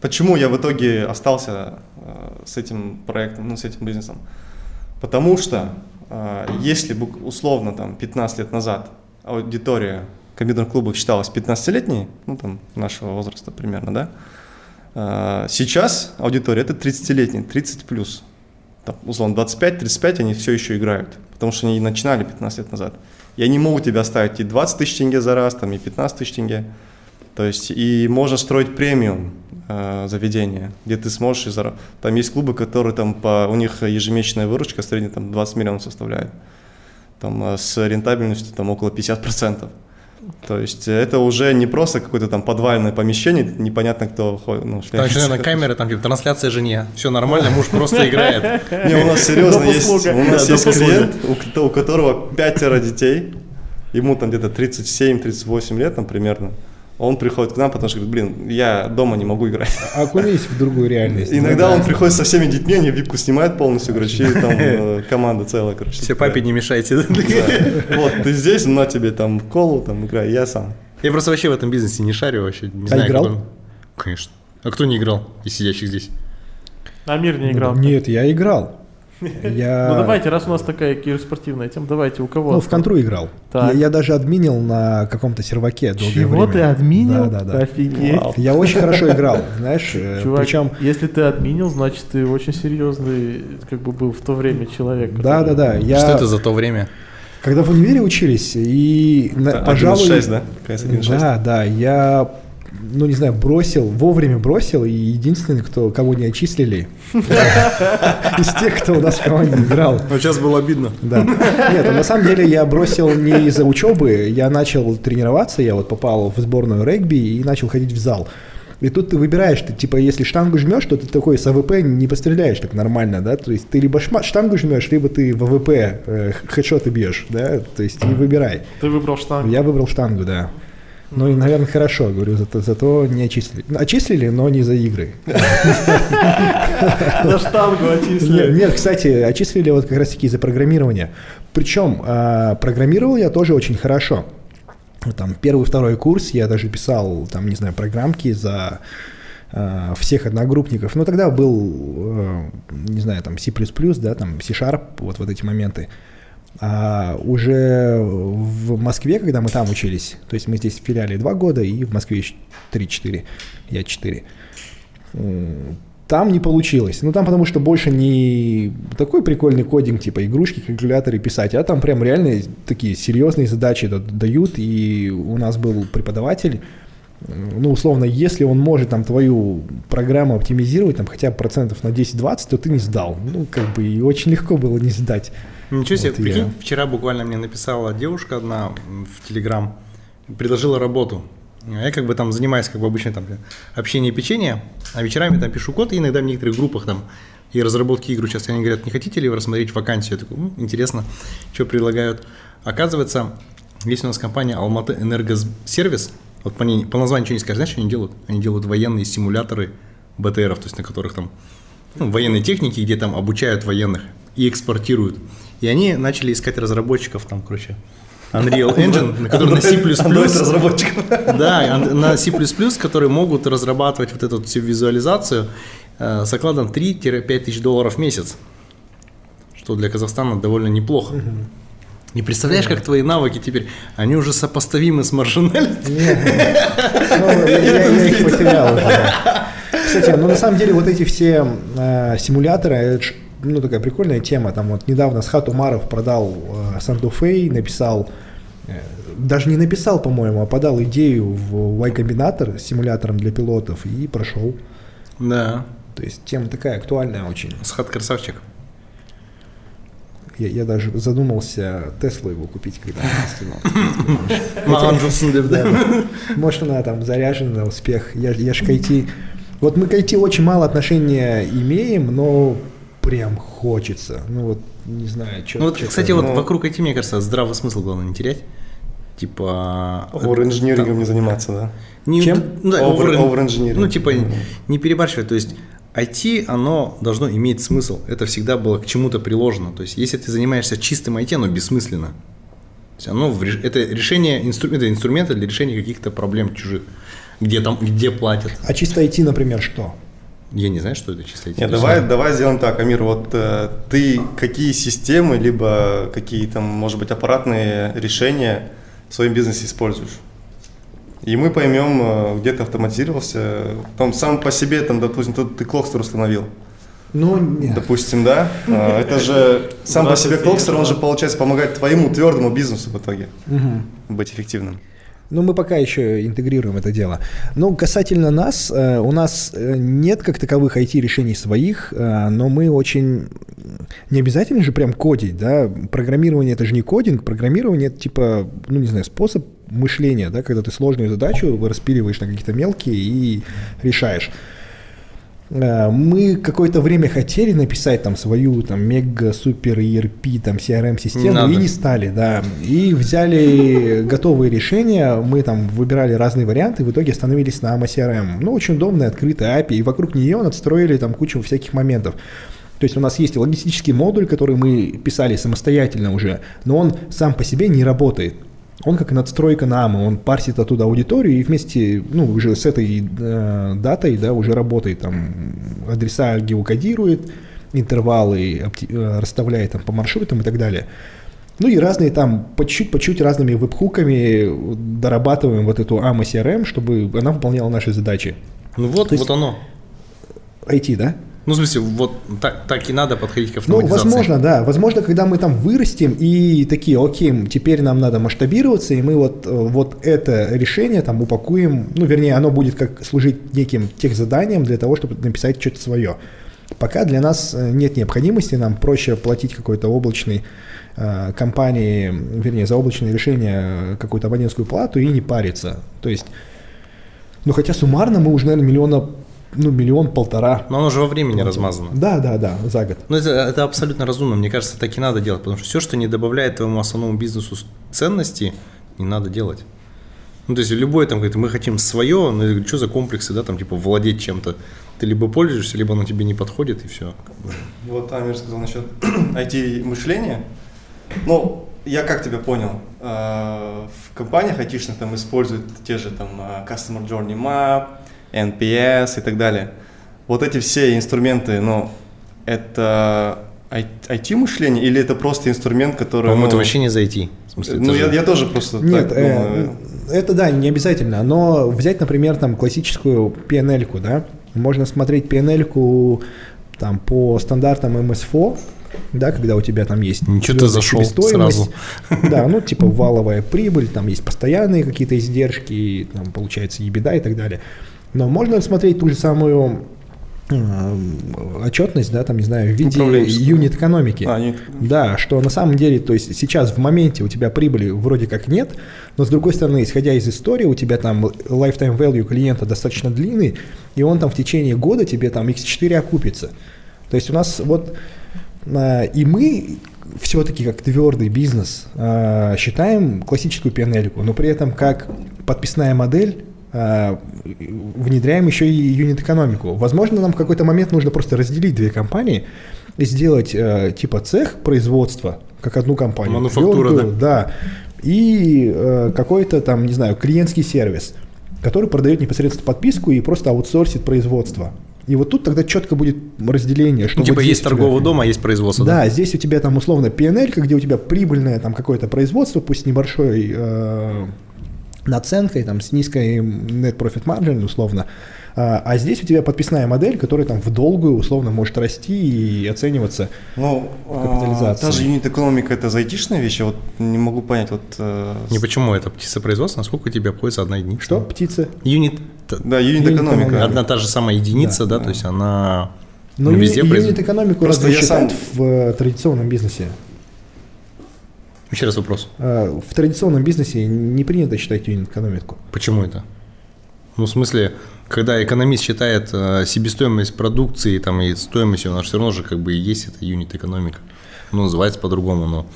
почему я в итоге остался э, с этим проектом, ну, с этим бизнесом? Потому что э, если бы условно там 15 лет назад аудитория компьютерных клубов считалась 15-летней, ну там нашего возраста примерно, да, э, сейчас аудитория это 30-летний, 30 плюс. Там, условно 25-35 они все еще играют, потому что они начинали 15 лет назад. И они могут тебе оставить и 20 тысяч тенге за раз, там, и 15 тысяч тенге. То есть и можно строить премиум э, заведения, где ты сможешь и зара- Там есть клубы, которые там по у них ежемесячная выручка средняя там 20 миллионов составляет. Там э, с рентабельностью там около 50%. То есть это уже не просто какое-то там подвальное помещение, непонятно кто ходит. Ну, Там еще, наверное, камера, там типа трансляция жене. Все нормально, муж просто играет. Не, у нас серьезно есть, у нас есть клиент, у которого пятеро детей, ему там где-то 37-38 лет там примерно. Он приходит к нам, потому что говорит, блин, я дома не могу играть. Окунись в другую реальность. Иногда Ну, он приходит со всеми детьми, они випку снимают полностью, короче, и там э, команда целая, короче. Все папе не мешайте. Вот, ты здесь, на тебе там колу, там играй, я сам. Я просто вообще в этом бизнесе не шарю вообще. Не А знаю, играл? он- Конечно. А кто не играл из сидящих здесь? Амир не играл. Нет, я играл. Я... Ну давайте, раз у нас такая киберспортивная тема, давайте у кого? Ну, в контру играл. Так. Я, я даже админил на каком-то серваке долгое Чего время. ты админил? Да, да, да. Офигеть. Я очень хорошо играл, знаешь, э, Чувак, причем... если ты админил, значит ты очень серьезный, как бы был в то время человек. Да, да, да. Я, Что это за то время? Когда в универе учились, и, на- Это пожалуй... 1.6, да? CS 1.6. Да, да, я, ну не знаю, бросил, вовремя бросил, и единственный, кто, кого не отчислили, из тех, кто у нас в команде играл. Ну, сейчас было обидно. Да. Нет, на самом деле я бросил не из-за учебы, я начал тренироваться, я вот попал в сборную регби и начал ходить в зал. И тут ты выбираешь, ты типа, если штангу жмешь, то ты такой с AWP не постреляешь так нормально, да, то есть ты либо шма- штангу жмешь, либо ты в AWP э, хедшоты бьешь, да, то есть и выбирай. Ты выбрал штангу. Я выбрал штангу, да. Ну и, наверное, хорошо, говорю, зато, зато не отчислили. Ну, Отчислили, но не за игры. За штангу Нет, отчислили. нет, кстати, отчислили вот как раз-таки за программирование. Причем а, программировал я тоже очень хорошо. Там первый, второй курс я даже писал, там, не знаю, программки за а, всех одногруппников. Но тогда был, э, не знаю, там C++, да, там C-Sharp, вот, вот эти моменты. А уже в Москве, когда мы там учились, то есть мы здесь в филиале два года, и в Москве еще 3-4, я 4. М, Там не получилось. Ну, там потому что больше не такой прикольный кодинг, типа игрушки, калькуляторы писать, а там прям реально такие серьезные задачи да- дают. И у нас был преподаватель, ну, условно, если он может там твою программу оптимизировать, там хотя бы процентов на 10-20, то ты не сдал. Ну, как бы, и очень легко было не сдать. Ничего себе, Вот я- прикинь, вчера буквально мне написала девушка одна в Телеграм, предложила работу. А Я как бы там занимаюсь, как бы обычно там общение печенье, а вечерами там пишу код, и иногда в некоторых группах там и разработки игр сейчас они говорят, не хотите ли вы рассмотреть вакансию? Я такой, «М, интересно, что предлагают. Оказывается, есть у нас компания Алматы Энергосервис, вот по, ней, по названию ничего не скажешь, знаешь, что они делают? Они делают военные симуляторы БТРов, то есть на которых там ну, военной техники, где там обучают военных и экспортируют. И они начали искать разработчиков там, короче, Unreal Engine, на котором на C++. разработчиков. Да, на C++, которые могут разрабатывать вот эту всю визуализацию э, с окладом 3-5 тысяч долларов в месяц, что для Казахстана довольно неплохо. Не представляешь, как твои навыки теперь, они уже сопоставимы с маржинальностью. Ну, я, их потерял уже. Кстати, ну на самом деле вот эти все э, симуляторы, ну такая прикольная тема. Там вот недавно Схат Умаров продал э, Санта-Фе, написал, э, даже не написал, по-моему, а подал идею в Y-комбинатор с симулятором для пилотов и прошел. Да, То есть тема такая актуальная очень. Схат красавчик. Я, я даже задумался Теслу его купить, когда Может, она там заряжена на успех. Я, я ж к IT... Вот мы к IT очень мало отношения имеем, но прям хочется. Ну вот, не знаю, что. Ну вот, кстати, вот вокруг IT, мне кажется, здравый смысл главное не терять. Типа... Овер-инжинирингом не заниматься, да? Не, Чем? Да, Over- over- over-engineering. Ну, типа, не перебарщивать. То есть, IT, оно должно иметь смысл. Это всегда было к чему-то приложено. То есть, если ты занимаешься чистым IT, оно бессмысленно. То есть, оно в это решение инстру- это инструменты для решения каких-то проблем чужих. Где там, где платят. А чисто IT, например, что? Я не знаю, что это чисто IT. Нет, давай, давай сделаем так, Амир, вот э, ты какие системы, либо какие там, может быть, аппаратные решения в своем бизнесе используешь? И мы поймем, э, где ты автоматизировался. Там сам по себе, там, допустим, тут ты клокстер установил. Ну, нет. Допустим, да? А, Это же сам по себе клокстер, он же, получается, помогает твоему твердому бизнесу в итоге быть эффективным. Ну, мы пока еще интегрируем это дело. Но касательно нас, э, у нас э, нет как таковых IT-решений своих, э, но мы очень... Не обязательно же прям кодить, да? Программирование – это же не кодинг, программирование – это типа, ну, не знаю, способ мышления, да, когда ты сложную задачу распиливаешь на какие-то мелкие и решаешь. Э, Мы какое-то время хотели написать там свою там мега супер ERP там CRM систему и не стали, да. И взяли готовые решения, мы там выбирали разные варианты, в итоге остановились на AMA CRM. Ну, очень удобная, открытая API, и вокруг нее надстроили там кучу всяких моментов. То есть у нас есть логистический модуль, который мы писали самостоятельно уже, но он сам по себе не работает. Он как надстройка на AMA, он парсит оттуда аудиторию и вместе, ну, уже с этой э, датой, да, уже работает, там, адреса геокодирует, интервалы опти- э, расставляет там по маршрутам и так далее. Ну и разные там, по чуть-чуть, по чуть разными веб-хуками дорабатываем вот эту AMA CRM, чтобы она выполняла наши задачи. Ну вот, То есть- вот оно. IT, да? Ну, в смысле, вот так, так и надо подходить к Ну, автоматизации. возможно, да. Возможно, когда мы там вырастем и такие, окей, теперь нам надо масштабироваться, и мы вот, э, вот это решение там упакуем, ну, вернее, оно будет как служить неким техзаданием для того, чтобы написать что-то свое. Пока для нас э, нет необходимости, нам проще платить какой-то облачной э, компании, вернее, за облачное решение какую-то абонентскую плату и не париться. То есть, ну, хотя суммарно мы уже, наверное, миллиона, ну, миллион-полтора. Но оно же во времени размазано. Да, да, да, за год. Ну, это, это абсолютно разумно. Мне кажется, так и надо делать, потому что все, что не добавляет твоему основному бизнесу ценности, не надо делать. Ну, то есть любой там говорит, мы хотим свое, ну, я говорю, что за комплексы, да, там, типа, владеть чем-то. Ты либо пользуешься, либо оно тебе не подходит, и все. Вот Амир сказал насчет IT-мышления. Ну, я как тебя понял, э, в компаниях айтишных там используют те же там э, Customer Journey Map, NPS и так далее. Вот эти все инструменты, ну, это IT-мышление или это просто инструмент, который... По-моему, ну, это вообще не зайти. В смысле, Ну, я, же- я тоже просто Нет, так э, думаю. это да, не обязательно. Но взять, например, там классическую PNL-ку, да, можно смотреть PNL-ку там по стандартам MSFO, да, когда у тебя там есть Ничего ты зашел сразу. Да, ну типа валовая прибыль, там есть постоянные какие-то издержки, там получается EBITDA и так далее. Но можно смотреть ту же самую э, отчетность, да, там, не знаю, в виде юнит экономики. А, нет. Да, что на самом деле, то есть сейчас в моменте у тебя прибыли вроде как нет, но с другой стороны, исходя из истории, у тебя там lifetime value клиента достаточно длинный, и он там в течение года тебе там x4 окупится. То есть у нас вот а, и мы все-таки как твердый бизнес а, считаем классическую PNL, но при этом как подписная модель внедряем еще и юнит-экономику. Возможно, нам в какой-то момент нужно просто разделить две компании и сделать э, типа цех производства, как одну компанию. Мануфактура, твердую, да. И э, какой-то там, не знаю, клиентский сервис, который продает непосредственно подписку и просто аутсорсит производство. И вот тут тогда четко будет разделение, что Ну, типа вот есть у тебя- торговый дом, а есть производство. да, здесь у тебя там условно PNL, где у тебя прибыльное там какое-то производство, пусть небольшой э, наценкой, там с низкой net profit margin условно. А, а здесь у тебя подписная модель, которая там в долгую условно может расти и оцениваться. Ну, а, капитализации. та же юнит-экономика это за айтишная вещь, я вот не могу понять, вот... э, Не почему это птицепроизводство, насколько тебе обходится одна единица? Что, птицы? Юнит. Да, юнит-экономика. Одна та же самая единица, да, Да, то есть она Но ну, везде юнит производит. экономику Просто разве я сам- в э, традиционном бизнесе? Еще раз вопрос. А, в традиционном бизнесе не принято считать юнит-экономику. Почему это? Ну, в смысле, когда экономист считает э, себестоимость продукции там, и стоимость, у нас все равно же как бы и есть это юнит-экономика. Ну, называется по-другому, но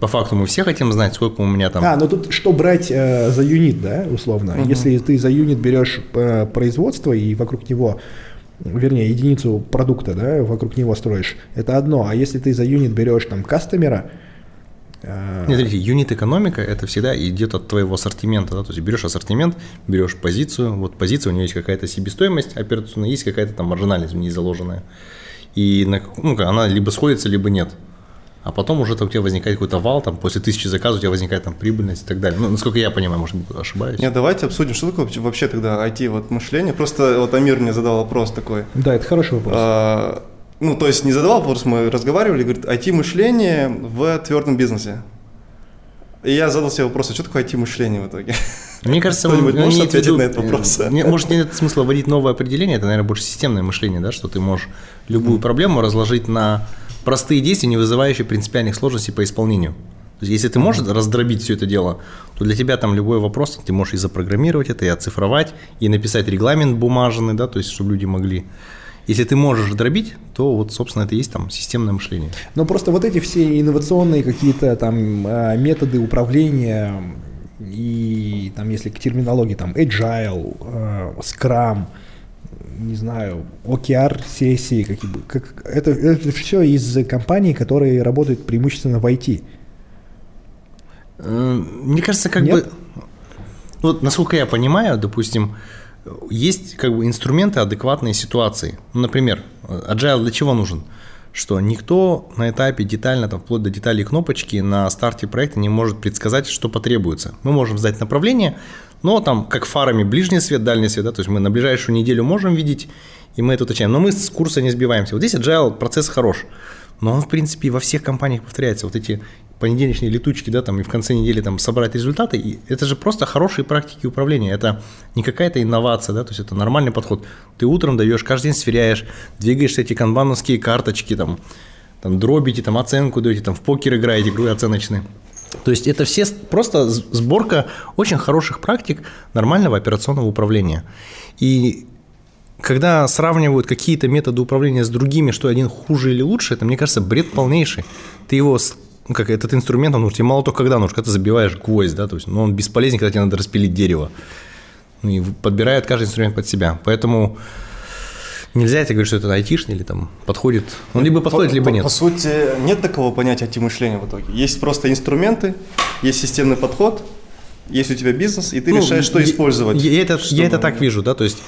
по факту мы все хотим знать, сколько у меня там. А, ну тут что брать э, за юнит, да, условно. Угу. Если ты за юнит берешь э, производство и вокруг него, вернее, единицу продукта, да, вокруг него строишь, это одно. А если ты за юнит берешь там кастомера, нет, смотрите, юнит экономика это всегда идет от твоего ассортимента, да, то есть берешь ассортимент, берешь позицию, вот позиция, у нее есть какая-то себестоимость операционная, есть какая-то там маржинальность в ней заложенная. И на, ну, она либо сходится, либо нет а потом уже там у тебя возникает какой-то вал, там после тысячи заказов у тебя возникает там прибыльность и так далее. Ну, насколько я понимаю, может быть, ошибаюсь. Нет, давайте обсудим, что такое вообще тогда IT вот мышление. Просто вот Амир мне задал вопрос такой. Да, это хороший вопрос. А, ну, то есть не задавал вопрос, мы разговаривали, говорит, IT-мышление в твердом бизнесе. И я задал себе вопрос, а что такое IT-мышление в итоге? Мне кажется, Кто-нибудь может ответить виду, на этот вопрос? Не, может, нет смысла вводить новое определение, это, наверное, больше системное мышление, да, что ты можешь любую проблему разложить на простые действия, не вызывающие принципиальных сложностей по исполнению. То есть, если ты можешь раздробить все это дело, то для тебя там любой вопрос, ты можешь и запрограммировать это, и оцифровать, и написать регламент бумажный, да, то есть, чтобы люди могли если ты можешь дробить, то вот, собственно, это и есть там системное мышление. Но просто вот эти все инновационные какие-то там а, методы управления и там, если к терминологии, там, agile, а, scrum, не знаю, OKR сессии, какие бы, как, это, это все из компаний, которые работают преимущественно в IT. Э, мне кажется, как Нет? бы, вот насколько я понимаю, допустим, есть как бы инструменты адекватной ситуации. Ну, например, agile для чего нужен? Что никто на этапе детально, там, вплоть до деталей кнопочки на старте проекта не может предсказать, что потребуется. Мы можем сдать направление, но там как фарами ближний свет, дальний свет, да, то есть мы на ближайшую неделю можем видеть, и мы это уточняем. Но мы с курса не сбиваемся. Вот здесь agile процесс хорош. Но он, в принципе, во всех компаниях повторяется. Вот эти понедельничные летучки, да, там, и в конце недели там собрать результаты, и это же просто хорошие практики управления, это не какая-то инновация, да, то есть это нормальный подход. Ты утром даешь, каждый день сверяешь, двигаешь эти канбановские карточки, там, там дробите, там оценку даете, там в покер играете, игры оценочные. То есть это все просто сборка очень хороших практик нормального операционного управления. И когда сравнивают какие-то методы управления с другими, что один хуже или лучше, это, мне кажется, бред полнейший. Ты его ну, как этот инструмент, он нужен тебе мало то когда нужен, когда ты забиваешь гвоздь, да, то есть, но ну, он бесполезен, когда тебе надо распилить дерево. Ну, и подбирает каждый инструмент под себя. Поэтому Нельзя это говорить, что это айтишный или там подходит. Он либо подходит, по, либо нет. По, по сути, нет такого понятия IT-мышления в итоге. Есть просто инструменты, есть системный подход, есть у тебя бизнес, и ты ну, решаешь, что я, использовать. Я, это, чтобы... я это так вижу, да, то есть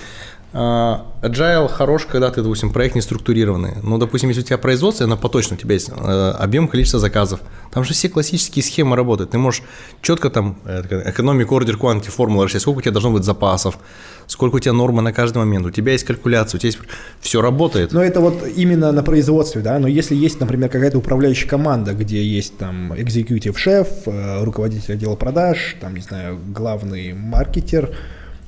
agile хорош, когда ты, допустим, проект не структурированный. Но, допустим, если у тебя производство, оно поточно, у тебя есть э, объем, количество заказов. Там же все классические схемы работают. Ты можешь четко там, экономик, ордер, quantity, формула расчислять, сколько у тебя должно быть запасов, сколько у тебя нормы на каждый момент, у тебя есть калькуляция, у тебя есть... Все работает. Но это вот именно на производстве, да, но если есть, например, какая-то управляющая команда, где есть там executive шеф, э, руководитель отдела продаж, там, не знаю, главный маркетер, Э,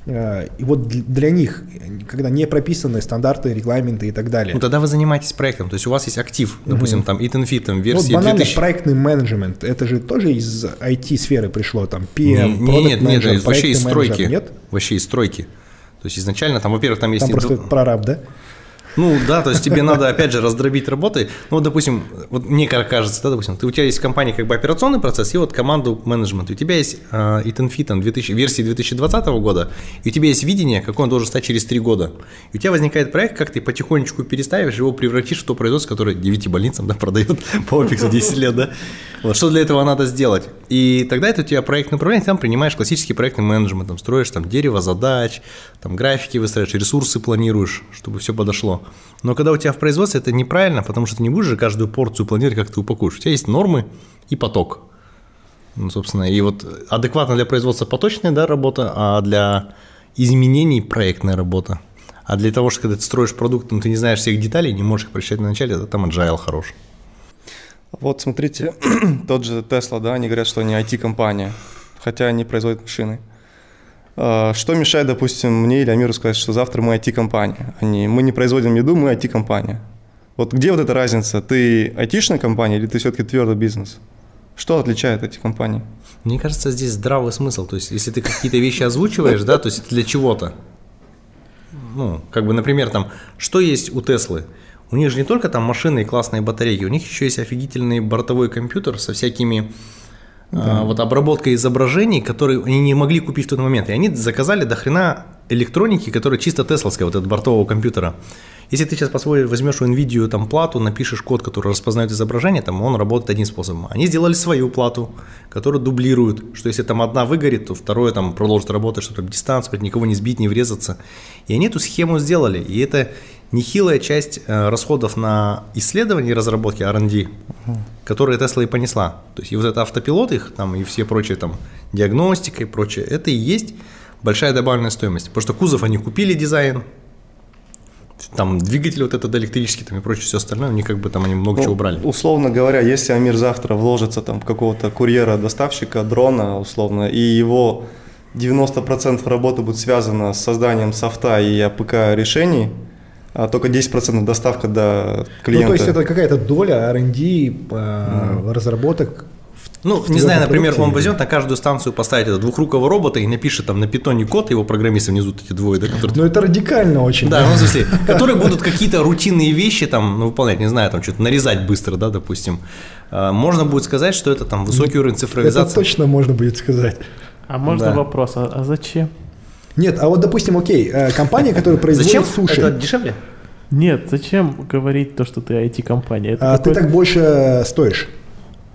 и вот для них, когда не прописаны стандарты, регламенты и так далее. Ну тогда вы занимаетесь проектом, то есть у вас есть актив, допустим, угу. там там версия ну, вот 2000... проектный менеджмент, это же тоже из IT-сферы пришло, там PM, не, Нет, нет, нет, вообще из стройки. Нет? Вообще из стройки. То есть изначально там, во-первых, там есть... Там просто прораб, да? Ну да, то есть тебе надо, опять же, раздробить работы. Ну, вот, допустим, вот мне кажется, да, допустим, ты, у тебя есть в компании как бы операционный процесс и вот команду менеджмент. У тебя есть э, Eaton 2000, версии 2020 года, и у тебя есть видение, какой он должен стать через три года. И у тебя возникает проект, как ты потихонечку переставишь, его превратишь в то производство, которое 9 больницам да, продает по опексу 10 лет, да. Вот, что для этого надо сделать? И тогда это у тебя проект направление, там принимаешь классический проектный менеджмент, там строишь там дерево задач, там графики выстраиваешь, ресурсы планируешь, чтобы все подошло. Но когда у тебя в производстве это неправильно, потому что ты не будешь же каждую порцию планировать, как ты упакуешь. У тебя есть нормы и поток. Ну, собственно, и вот адекватно для производства поточная да, работа, а для изменений проектная работа. А для того, что когда ты строишь продукт, но ты не знаешь всех деталей, не можешь их прочитать на начале, это там agile хорош. Вот смотрите, тот же Tesla, да, они говорят, что они IT-компания, хотя они производят машины. А, что мешает, допустим, мне или Амиру сказать, что завтра мы IT-компания? Они, мы не производим еду, мы IT-компания. Вот где вот эта разница? Ты айтишная компания или ты все-таки твердый бизнес? Что отличает эти компании? Мне кажется, здесь здравый смысл. То есть, если ты какие-то вещи озвучиваешь, да, то есть это для чего-то. Ну, как бы, например, там, что есть у Теслы? У них же не только там машины и классные батарейки, у них еще есть офигительный бортовой компьютер со всякими да. а, вот обработкой изображений, которые они не могли купить в тот момент. И они заказали до хрена электроники, которая чисто тесловская, вот этого бортового компьютера. Если ты сейчас возьмешь у NVIDIA там плату, напишешь код, который распознает изображение, там он работает одним способом. Они сделали свою плату, которая дублирует, что если там одна выгорит, то второе там продолжит работать, чтобы дистанцию, никого не сбить, не врезаться. И они эту схему сделали. И это нехилая часть э, расходов на исследования и разработки R&D, которые Tesla и понесла. То есть и вот это автопилот их, там, и все прочие там диагностика и прочее, это и есть большая добавленная стоимость. Потому что кузов они купили дизайн, там двигатель вот этот электрический там и прочее все остальное, у них как бы там они много ну, чего брали. Условно говоря, если Амир завтра вложится там в какого-то курьера, доставщика, дрона условно, и его 90% работы будет связано с созданием софта и АПК решений, а только 10% доставка до клиента. Ну, то есть это какая-то доля R&D, mm. разработок ну, не знаю, например, он возьмет на каждую станцию поставить этого двухрукого робота и напишет там на питоне код, его программисты внизу эти двое, да, которые... Ну, это радикально очень. Да, ну, в смысле, которые будут какие-то рутинные вещи там, ну, выполнять, не знаю, там что-то нарезать быстро, да, допустим. А, можно будет сказать, что это там высокий уровень цифровизации. Это точно можно будет сказать. А можно да. вопрос, а, а зачем? Нет, а вот, допустим, окей, э, компания, которая производит зачем? суши... Это дешевле? Нет, зачем говорить то, что ты IT-компания? А ты так больше стоишь.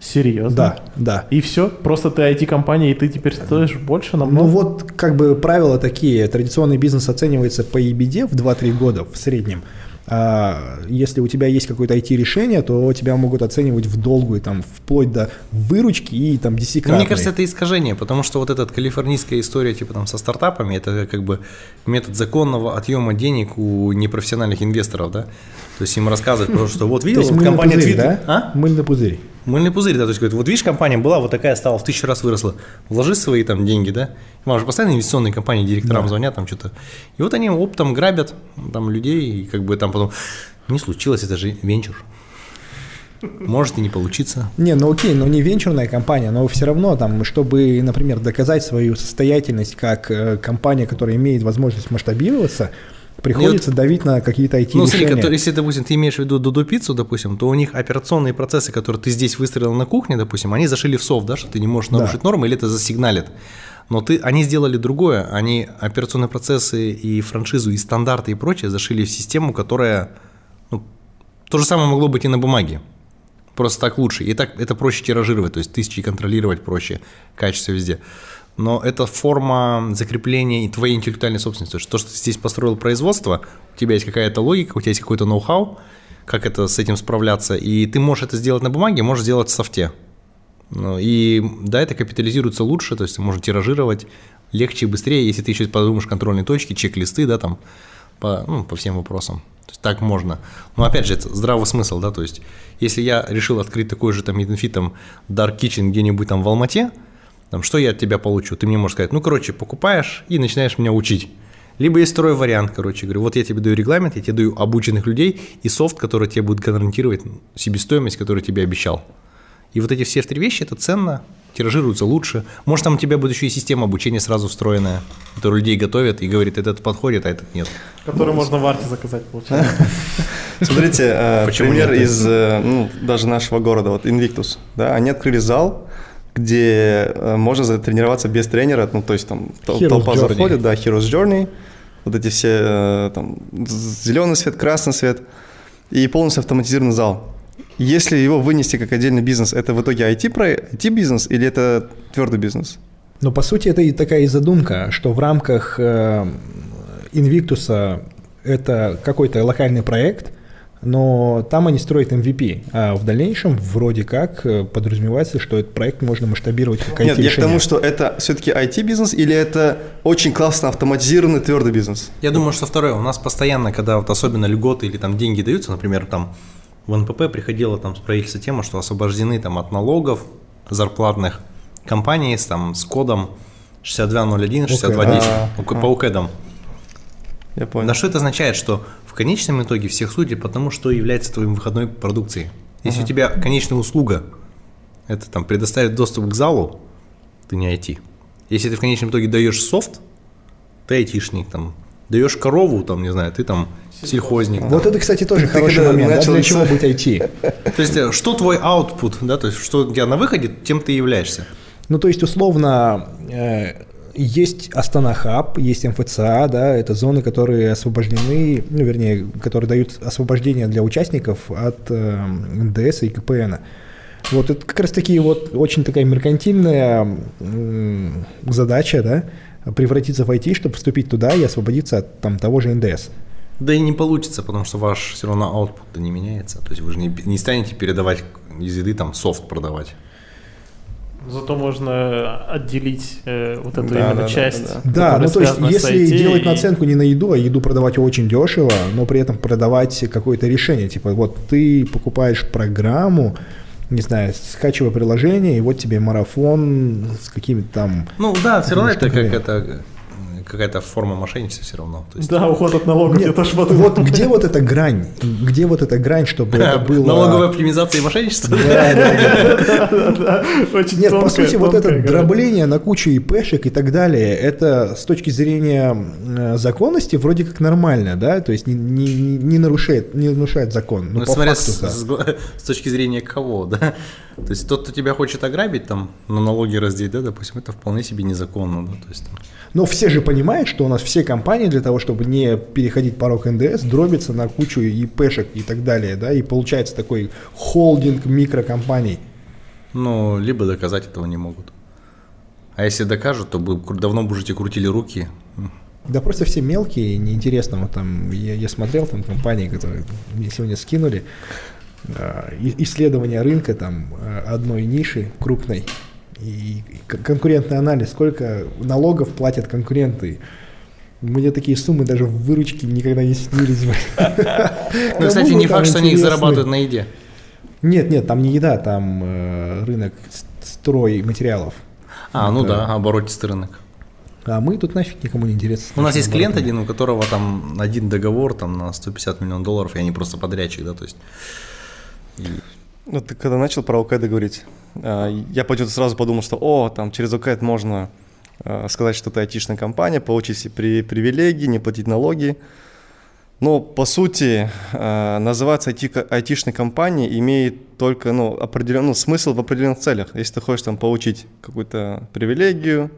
Серьезно? Да, да. И все? Просто ты IT-компания, и ты теперь стоишь больше намного? Ну вот, как бы правила такие. Традиционный бизнес оценивается по EBD в 2-3 года в среднем. А если у тебя есть какое-то IT-решение, то тебя могут оценивать в долгую, там, вплоть до выручки и там десятикратной. Мне кажется, это искажение, потому что вот эта калифорнийская история типа там со стартапами, это как бы метод законного отъема денег у непрофессиональных инвесторов, да? То есть им рассказывать просто, что вот видел, вот компания пузырь, Twitter... Да? А? Мыльный пузырь. Мыльный пузырь, да, то есть говорит, вот видишь, компания была, вот такая стала, в тысячу раз выросла, вложи свои там деньги, да, вам же постоянно инвестиционные компании директорам да. звонят там что-то, и вот они оптом грабят там людей, и как бы там потом, не случилось, это же венчур. Может и не получиться. Не, ну окей, но не венчурная компания, но все равно там, чтобы, например, доказать свою состоятельность как э, компания, которая имеет возможность масштабироваться, Приходится вот, давить на какие-то IT-решения. Ну, смотри, которые, если, допустим, ты имеешь в виду Дудо пиццу, допустим, то у них операционные процессы, которые ты здесь выстроил на кухне, допустим, они зашили в софт, да, что ты не можешь нарушить да. нормы или это засигналит. Но ты, они сделали другое, они операционные процессы и франшизу, и стандарты и прочее зашили в систему, которая, ну, то же самое могло быть и на бумаге. Просто так лучше. И так это проще тиражировать, то есть тысячи контролировать проще, качество везде но это форма закрепления твоей интеллектуальной собственности. То, что ты здесь построил производство, у тебя есть какая-то логика, у тебя есть какой-то ноу-хау, как это с этим справляться, и ты можешь это сделать на бумаге, можешь сделать в софте. Ну, и да, это капитализируется лучше, то есть можно тиражировать легче и быстрее, если ты еще подумаешь контрольные точки, чек-листы, да, там, по, ну, по всем вопросам. То есть так можно. Но опять же, это здравый смысл, да, то есть если я решил открыть такой же там там Dark Kitchen где-нибудь там в Алмате, там, что я от тебя получу? Ты мне можешь сказать, ну, короче, покупаешь и начинаешь меня учить. Либо есть второй вариант, короче, говорю, вот я тебе даю регламент, я тебе даю обученных людей и софт, который тебе будет гарантировать себестоимость, которую тебе обещал. И вот эти все три вещи, это ценно, тиражируются лучше. Может, там у тебя будет еще и система обучения сразу встроенная, которую людей готовят и говорит, этот подходит, а этот нет. Который можно в арте заказать, получается. Смотрите, э, пример из э, ну, даже нашего города, вот Invictus, да, они открыли зал, где э, можно затренироваться без тренера, ну, то есть там Heroes толпа Journey. заходит, да, Heroes Journey, вот эти все, э, там, зеленый свет, красный свет, и полностью автоматизированный зал. Если его вынести как отдельный бизнес, это в итоге IT, IT-бизнес или это твердый бизнес? Ну, по сути, это и такая и задумка, что в рамках э, Invictus это какой-то локальный проект – но там они строят MVP, а в дальнейшем вроде как э, подразумевается, что этот проект можно масштабировать как IT Нет, я к тому, что это все-таки IT-бизнес или это очень классно автоматизированный твердый бизнес? Я думаю, что второе. У нас постоянно, когда вот особенно льготы или там деньги даются, например, там в НПП приходила там с правительства тема, что освобождены там от налогов зарплатных компании с, там, с кодом 6201, 6210 okay. по УКЭДам. Я понял. На что это означает, что в конечном итоге всех судят потому, что является твоим выходной продукцией. Если uh-huh. у тебя конечная услуга это там предоставить доступ к залу, ты не IT. Если ты в конечном итоге даешь софт, ты айтишник, там, даешь корову, там, не знаю, ты там сельхозник. Вот это, кстати, тоже хороший момент. Да, для чего быть IT? То есть, э, что твой output, да, то есть, что у тебя на выходе, тем ты являешься. Ну, то есть, условно, э, есть Астана Хаб, есть МФЦА, да, это зоны, которые освобождены, ну, вернее, которые дают освобождение для участников от э, НДС и КПН. Вот это как раз таки вот очень такая меркантильная задача, да, превратиться в IT, чтобы вступить туда и освободиться от там, того же НДС. Да и не получится, потому что ваш все равно output не меняется. То есть вы же не, не станете передавать из еды там софт продавать. Зато можно отделить э, вот эту да, именно да, часть. Да, да. да ну то есть если делать и... наценку не на еду, а еду продавать очень дешево, но при этом продавать какое-то решение, типа вот ты покупаешь программу, не знаю, скачивай приложение, и вот тебе марафон с какими-то там... Ну да, все равно это как это какая-то форма мошенничества все равно. То есть... Да, уход от налогов. Нет, это ж вот, вот где вот эта грань? Где вот эта грань, чтобы это было... Налоговая оптимизация и мошенничество? Да, да, да. Очень Нет, по сути, вот это дробление на кучу ИПшек и так далее, это с точки зрения э, законности вроде как нормально, да, то есть не, нарушает, не нарушает закон. Ну, смотря с, с точки зрения кого, да. То есть тот, кто тебя хочет ограбить, там, на налоги раздеть, да, допустим, это вполне себе незаконно, да, то есть там... Но все же понимают, что у нас все компании для того, чтобы не переходить порог НДС, дробятся на кучу ИПшек и так далее, да, и получается такой холдинг микрокомпаний. Ну, либо доказать этого не могут. А если докажут, то бы давно бы уже крутили руки. Да просто все мелкие, неинтересно. Вот там я, я смотрел там компании, которые мне сегодня скинули, э, исследование рынка там э, одной ниши крупной, и конкурентный анализ, сколько налогов платят конкуренты. Мне такие суммы даже в выручке никогда не снились. Ну, кстати, не факт, что они их зарабатывают на еде. Нет, нет, там не еда, там э, рынок строй материалов. А, ну да, оборотистый рынок. А мы тут нафиг никому не интересно. У нас есть клиент один, у которого там один договор там на 150 миллионов долларов, и они просто подрядчик, да, то есть. Ну, ты когда начал про ОКЭД говорить, а, я почему-то сразу подумал, что, о, там через ОКЭД можно а, сказать, что ты айтишная компания, получить все при, привилегии, не платить налоги. Но, по сути, а, называться IT, айтишной компанией имеет только ну, определенный ну, смысл в определенных целях. Если ты хочешь там получить какую-то привилегию,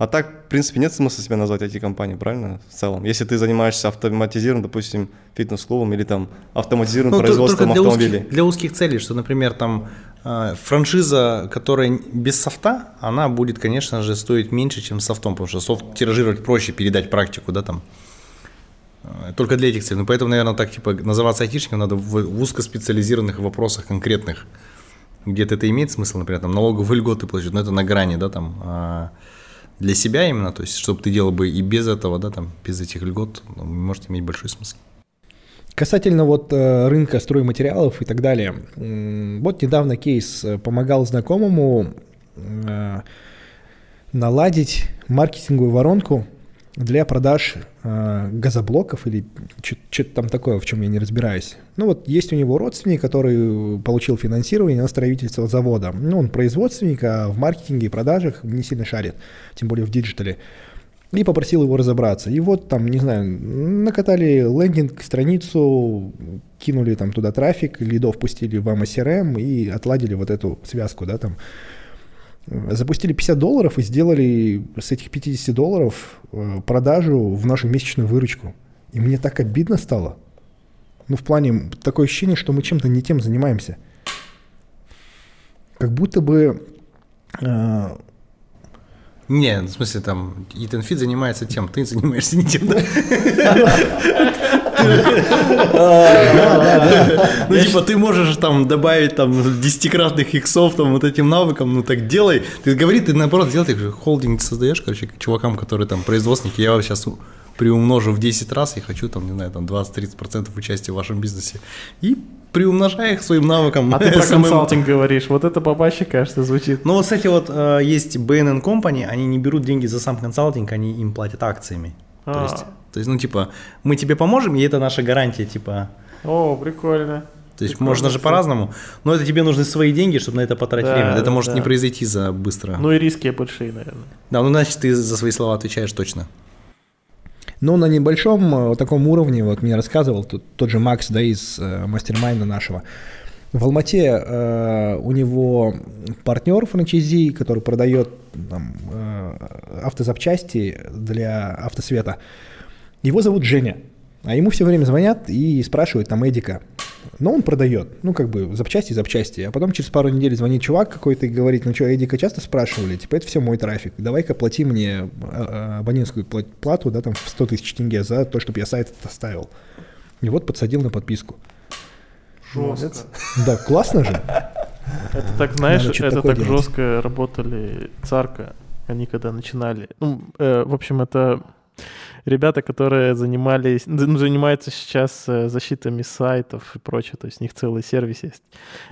а так, в принципе, нет смысла себя назвать IT-компанией, правильно, в целом? Если ты занимаешься автоматизированным, допустим, фитнес-клубом или там автоматизированным ну, производством для автомобилей. Узких, для узких целей, что, например, там э, франшиза, которая без софта, она будет, конечно же, стоить меньше, чем софтом, потому что софт тиражировать проще, передать практику, да, там. Э, только для этих целей. Ну, поэтому, наверное, так, типа, называться айтишником надо в, в узкоспециализированных вопросах конкретных. Где-то это имеет смысл, например, там налоговые льготы платить, но это на грани, да, там, а, для себя именно, то есть, чтобы ты делал бы и без этого, да, там, без этих льгот, ну, может иметь большой смысл. Касательно вот э, рынка стройматериалов и так далее. Вот недавно кейс э, помогал знакомому э, наладить маркетинговую воронку для продаж э, газоблоков или что-то там такое, в чем я не разбираюсь. Ну вот есть у него родственник, который получил финансирование на строительство завода. Ну он производственник, а в маркетинге и продажах не сильно шарит, тем более в диджитале. И попросил его разобраться. И вот там, не знаю, накатали лендинг, страницу, кинули там туда трафик, лидов пустили в amoCRM и отладили вот эту связку, да, там запустили 50 долларов и сделали с этих 50 долларов э, продажу в нашу месячную выручку. И мне так обидно стало. Ну, в плане, такое ощущение, что мы чем-то не тем занимаемся. Как будто бы... Э, не, в смысле, там, Ethan Fit занимается тем, ты занимаешься не тем, да? Ну, типа, ты можешь там добавить там десятикратных иксов там вот этим навыкам, ну так делай. Ты говори, ты наоборот делай, ты холдинг создаешь, короче, чувакам, которые там производственники, я сейчас приумножу в 10 раз и хочу там, не знаю, там 20-30% участия в вашем бизнесе. И приумножая их своим навыкам. А ты про консалтинг говоришь, вот это побаще, кажется, звучит. Ну вот, кстати, вот э, есть BNN Company, они не берут деньги за сам консалтинг, они им платят акциями. То а. есть, то есть, ну, типа, мы тебе поможем, и это наша гарантия, типа. О, прикольно. То есть можно же по-разному, но это тебе нужны свои деньги, чтобы на это потратить Да, время. Это да, может да. не произойти за быстро. Ну и риски большие, наверное. Да, ну значит ты за свои слова отвечаешь точно. Ну, на небольшом э, таком уровне, вот мне рассказывал тот, тот же Макс, да, из э, мастер-майнда нашего. В Алмате э, у него партнер франчайзи, который продает там, э, автозапчасти для автосвета. Его зовут Женя. А ему все время звонят и спрашивают там Эдика. Но он продает, ну как бы запчасти, запчасти. А потом через пару недель звонит чувак какой-то и говорит, ну что, Эдика часто спрашивали? Типа, это все мой трафик. Давай-ка плати мне э, абонентскую пла- плату, да, там в 100 тысяч тенге за то, чтобы я сайт этот оставил. И вот подсадил на подписку. Жестко. Да, классно же. Это так, знаешь, Надо это так делать. жестко работали Царка. Они когда начинали. Ну, э, в общем, это ребята, которые занимались, ну, занимаются сейчас э, защитами сайтов и прочее. То есть у них целый сервис есть.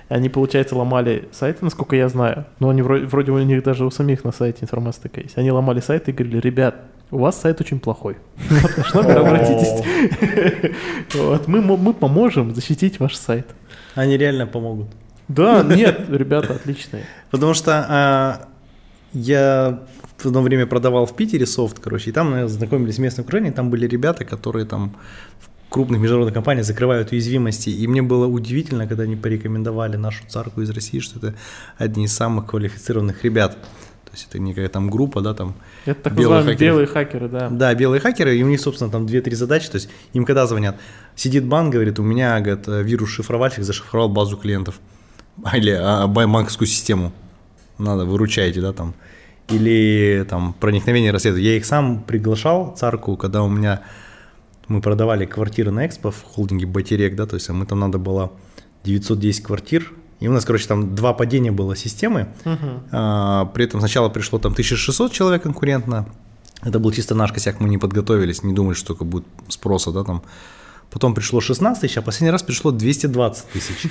Они, получается, ломали сайты, насколько я знаю. Но они вроде, вроде у них даже у самих на сайте информация такая есть. Они ломали сайты и говорили, ребят, у вас сайт очень плохой. В наш номер обратитесь. Вот, Мы мы поможем защитить ваш сайт. Они реально помогут. Да, нет, ребята отличные. Потому что а, я в одно время продавал в Питере софт, короче, и там мы знакомились с местным окружением, там были ребята, которые там в крупных международных компаниях закрывают уязвимости, и мне было удивительно, когда они порекомендовали нашу царку из России, что это одни из самых квалифицированных ребят. То есть это не какая там группа, да, там Это так Белые хакеры. белые хакеры, да. Да, белые хакеры, и у них, собственно, там 2-3 задачи. То есть им когда звонят, сидит банк, говорит, у меня говорит, вирус-шифровальщик зашифровал базу клиентов. Или а, банковскую систему. Надо, выручайте, да, там. Или там проникновение расследования. Я их сам приглашал, царку, когда у меня мы продавали квартиры на Экспо в холдинге Батерек, да, то есть а мы там надо было 910 квартир, и у нас, короче, там два падения было системы, а, при этом сначала пришло там 1600 человек конкурентно, это был чисто наш косяк, мы не подготовились, не думали, что только будет спроса, да, там. Потом пришло 16 тысяч, а последний раз пришло 220 тысяч.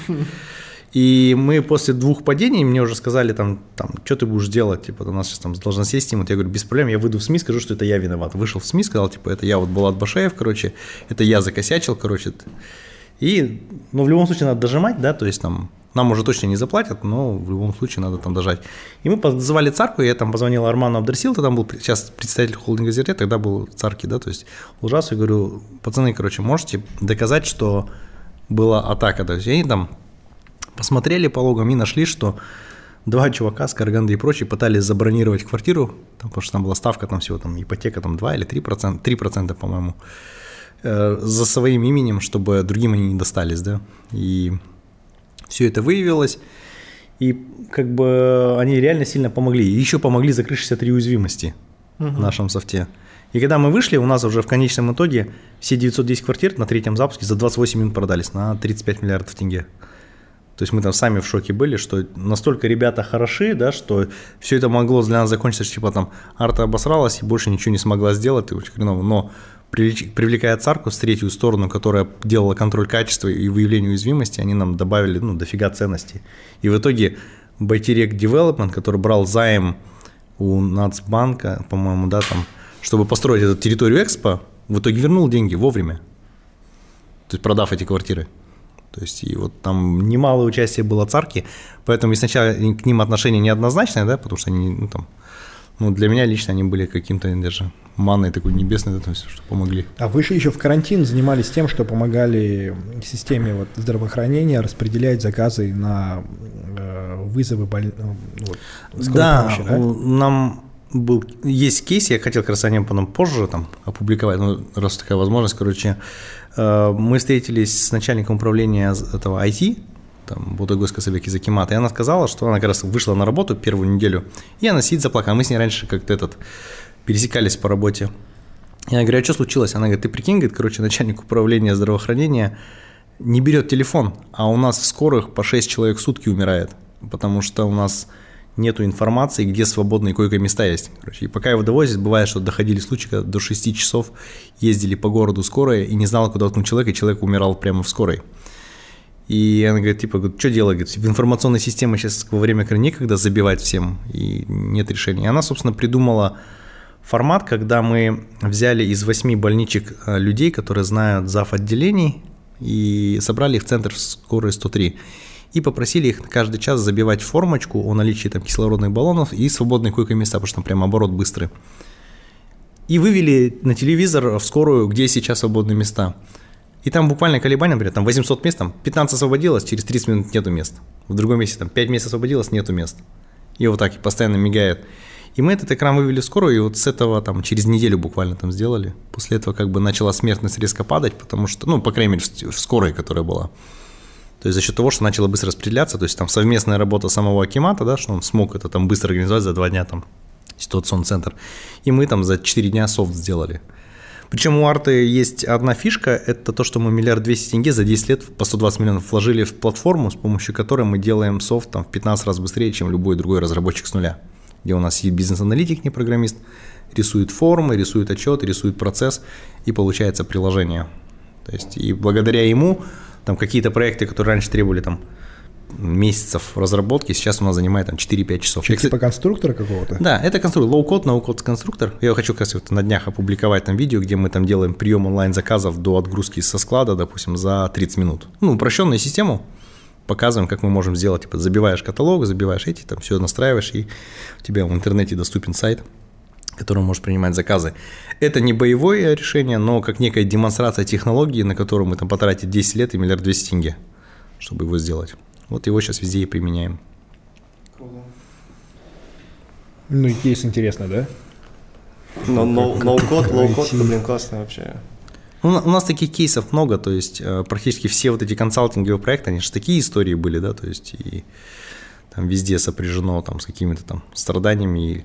И мы после двух падений, мне уже сказали, там, там что ты будешь делать, типа, у нас сейчас там должностей стимут. Я говорю, без проблем, я выйду в СМИ, скажу, что это я виноват. Вышел в СМИ, сказал, типа, это я вот Булат Башаев, короче, это я закосячил, короче. И, ну, в любом случае надо дожимать, да, то есть там нам уже точно не заплатят, но в любом случае надо там дожать. И мы позвали царку, я там позвонил Арману Абдрасил, там был сейчас представитель холдинга Зерте, тогда был царки, да, то есть ужас, я говорю, пацаны, короче, можете доказать, что была атака, то есть они там посмотрели по логам и нашли, что два чувака с Караганды и прочие пытались забронировать квартиру, там, потому что там была ставка, там всего там ипотека там 2 или 3 процента, 3 процента, по-моему, э, за своим именем, чтобы другим они не достались, да, и все это выявилось, и как бы они реально сильно помогли, и еще помогли закрыть 63 уязвимости в нашем софте. И когда мы вышли, у нас уже в конечном итоге все 910 квартир на третьем запуске за 28 минут продались на 35 миллиардов тенге. То есть мы там сами в шоке были, что настолько ребята хороши, да, что все это могло для нас закончиться, что типа там арта обосралась и больше ничего не смогла сделать, и очень хреново. Но привлекая царку с третью сторону, которая делала контроль качества и выявление уязвимости, они нам добавили ну, дофига ценностей. И в итоге Байтерек Development, который брал займ у Нацбанка, по-моему, да, там, чтобы построить эту территорию Экспо, в итоге вернул деньги вовремя. То есть продав эти квартиры. То есть и вот там немалое участие было царки, поэтому и сначала к ним отношение неоднозначное, да, потому что они, ну там, ну для меня лично они были каким-то даже манной такой небесной, да, то есть, что помогли. А вы же еще в карантин занимались тем, что помогали системе вот, здравоохранения распределять заказы на э, вызовы боль... ну, вот, Да, помощи, да? нам был, есть кейс, я хотел как раз о нем потом позже там опубликовать, ну, раз такая возможность, короче, э, мы встретились с начальником управления этого IT, там, Будагойска Сабеки Закимата, и она сказала, что она как раз вышла на работу первую неделю, и она сидит заплакала, мы с ней раньше как-то этот, пересекались по работе. Я говорю, а что случилось? Она говорит, ты прикинь, говорит, короче, начальник управления здравоохранения не берет телефон, а у нас в скорых по 6 человек в сутки умирает, потому что у нас нету информации, где свободные койко-места есть. Короче, и пока его довозят, бывает, что доходили случаи, когда до 6 часов ездили по городу скорая и не знала, куда ткнуть человека, и человек умирал прямо в скорой. И она говорит, типа, что делать? Говорит, информационной системе сейчас во время карантина некогда забивать всем, и нет решения. И она, собственно, придумала формат, когда мы взяли из восьми больничек э, людей, которые знают зав. отделений, и собрали их в центр скорой 103 и попросили их каждый час забивать формочку о наличии там кислородных баллонов и свободные койко-места, потому что там прям оборот быстрый. И вывели на телевизор в скорую, где сейчас свободные места. И там буквально колебания, например, там 800 мест, там 15 освободилось, через 30 минут нету мест. В другом месте там 5 мест освободилось, нету мест. И вот так и постоянно мигает. И мы этот экран вывели в скорую, и вот с этого там через неделю буквально там сделали. После этого как бы начала смертность резко падать, потому что, ну, по крайней мере, в скорой, которая была. То есть за счет того, что начало быстро распределяться, то есть там совместная работа самого Акимата, да, что он смог это там быстро организовать за два дня там ситуационный центр. И мы там за 4 дня софт сделали. Причем у арты есть одна фишка, это то, что мы миллиард двести тенге за 10 лет по 120 миллионов вложили в платформу, с помощью которой мы делаем софт там, в 15 раз быстрее, чем любой другой разработчик с нуля. Где у нас есть бизнес-аналитик, не программист, рисует формы, рисует отчет, рисует процесс, и получается приложение. То есть, и благодаря ему там какие-то проекты, которые раньше требовали там месяцев разработки, сейчас у нас занимает там 4-5 часов. Чек типа конструктора какого-то? Да, это конструктор, low-code, no-code конструктор. Я хочу, как вот на днях опубликовать там видео, где мы там делаем прием онлайн-заказов до отгрузки со склада, допустим, за 30 минут. Ну, упрощенную систему, показываем, как мы можем сделать, типа забиваешь каталог, забиваешь эти, там все настраиваешь, и у тебя в интернете доступен сайт, который может принимать заказы. Это не боевое решение, но как некая демонстрация технологии, на которую мы там потратили 10 лет и миллиард 200 тенге, чтобы его сделать. Вот его сейчас везде и применяем. Ну и кейс интересно, да? Но no-code, low-code, блин, классно вообще. У нас таких кейсов много, то есть э, практически все вот эти консалтинговые проекты, они же такие истории были, да, то есть и там везде сопряжено там с какими-то там страданиями и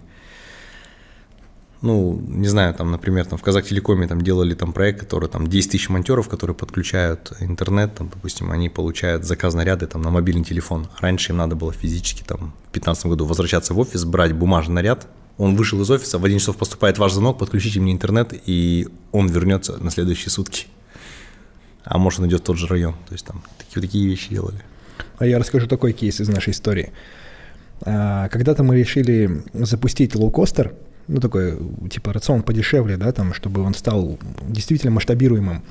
ну, не знаю, там, например, там в Казахтелекоме там делали там проект, который там 10 тысяч монтеров, которые подключают интернет, там, допустим, они получают заказ наряды там на мобильный телефон. Раньше им надо было физически там в 2015 году возвращаться в офис, брать бумажный наряд, он вышел из офиса, в один часов поступает ваш звонок, подключите мне интернет, и он вернется на следующие сутки. А может, он идет в тот же район. То есть там такие, такие вещи делали. А я расскажу такой кейс из нашей истории. А, когда-то мы решили запустить лоукостер, ну, такой, типа, рацион подешевле, да, там, чтобы он стал действительно масштабируемым.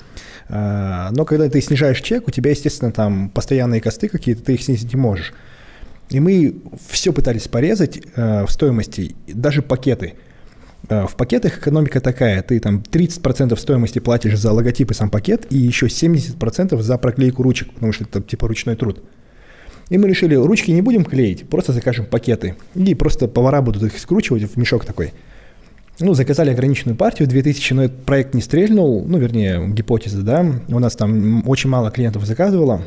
А, но когда ты снижаешь чек, у тебя, естественно, там постоянные косты какие-то, ты их снизить не можешь. И мы все пытались порезать э, в стоимости, даже пакеты. Э, в пакетах экономика такая, ты там 30% стоимости платишь за логотип и сам пакет, и еще 70% за проклейку ручек, потому что это типа ручной труд. И мы решили, ручки не будем клеить, просто закажем пакеты. И просто повара будут их скручивать в мешок такой. Ну, заказали ограниченную партию, 2000, но этот проект не стрельнул, ну, вернее, гипотеза, да. У нас там очень мало клиентов заказывало.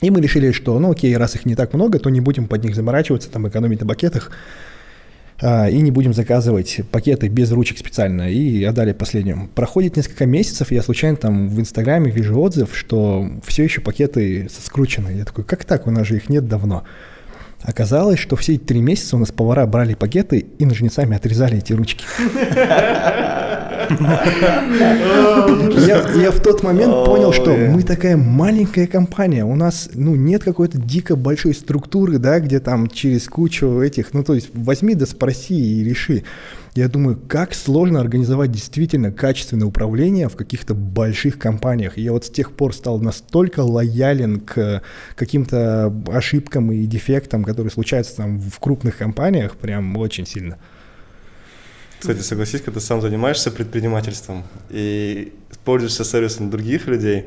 И мы решили, что, ну, окей, раз их не так много, то не будем под них заморачиваться, там, экономить на пакетах. А, и не будем заказывать пакеты без ручек специально, и отдали последнюю. Проходит несколько месяцев, я случайно там в Инстаграме вижу отзыв, что все еще пакеты скручены. Я такой, как так, у нас же их нет давно. Оказалось, что все эти три месяца у нас повара брали пакеты и ножницами отрезали эти ручки. Я в тот момент понял, что мы такая маленькая компания, у нас ну нет какой-то дико большой структуры, да, где там через кучу этих, ну то есть возьми да спроси и реши. Я думаю, как сложно организовать действительно качественное управление в каких-то больших компаниях. И я вот с тех пор стал настолько лоялен к каким-то ошибкам и дефектам, которые случаются там в крупных компаниях, прям очень сильно. Кстати, согласись, когда ты сам занимаешься предпринимательством и пользуешься сервисом других людей,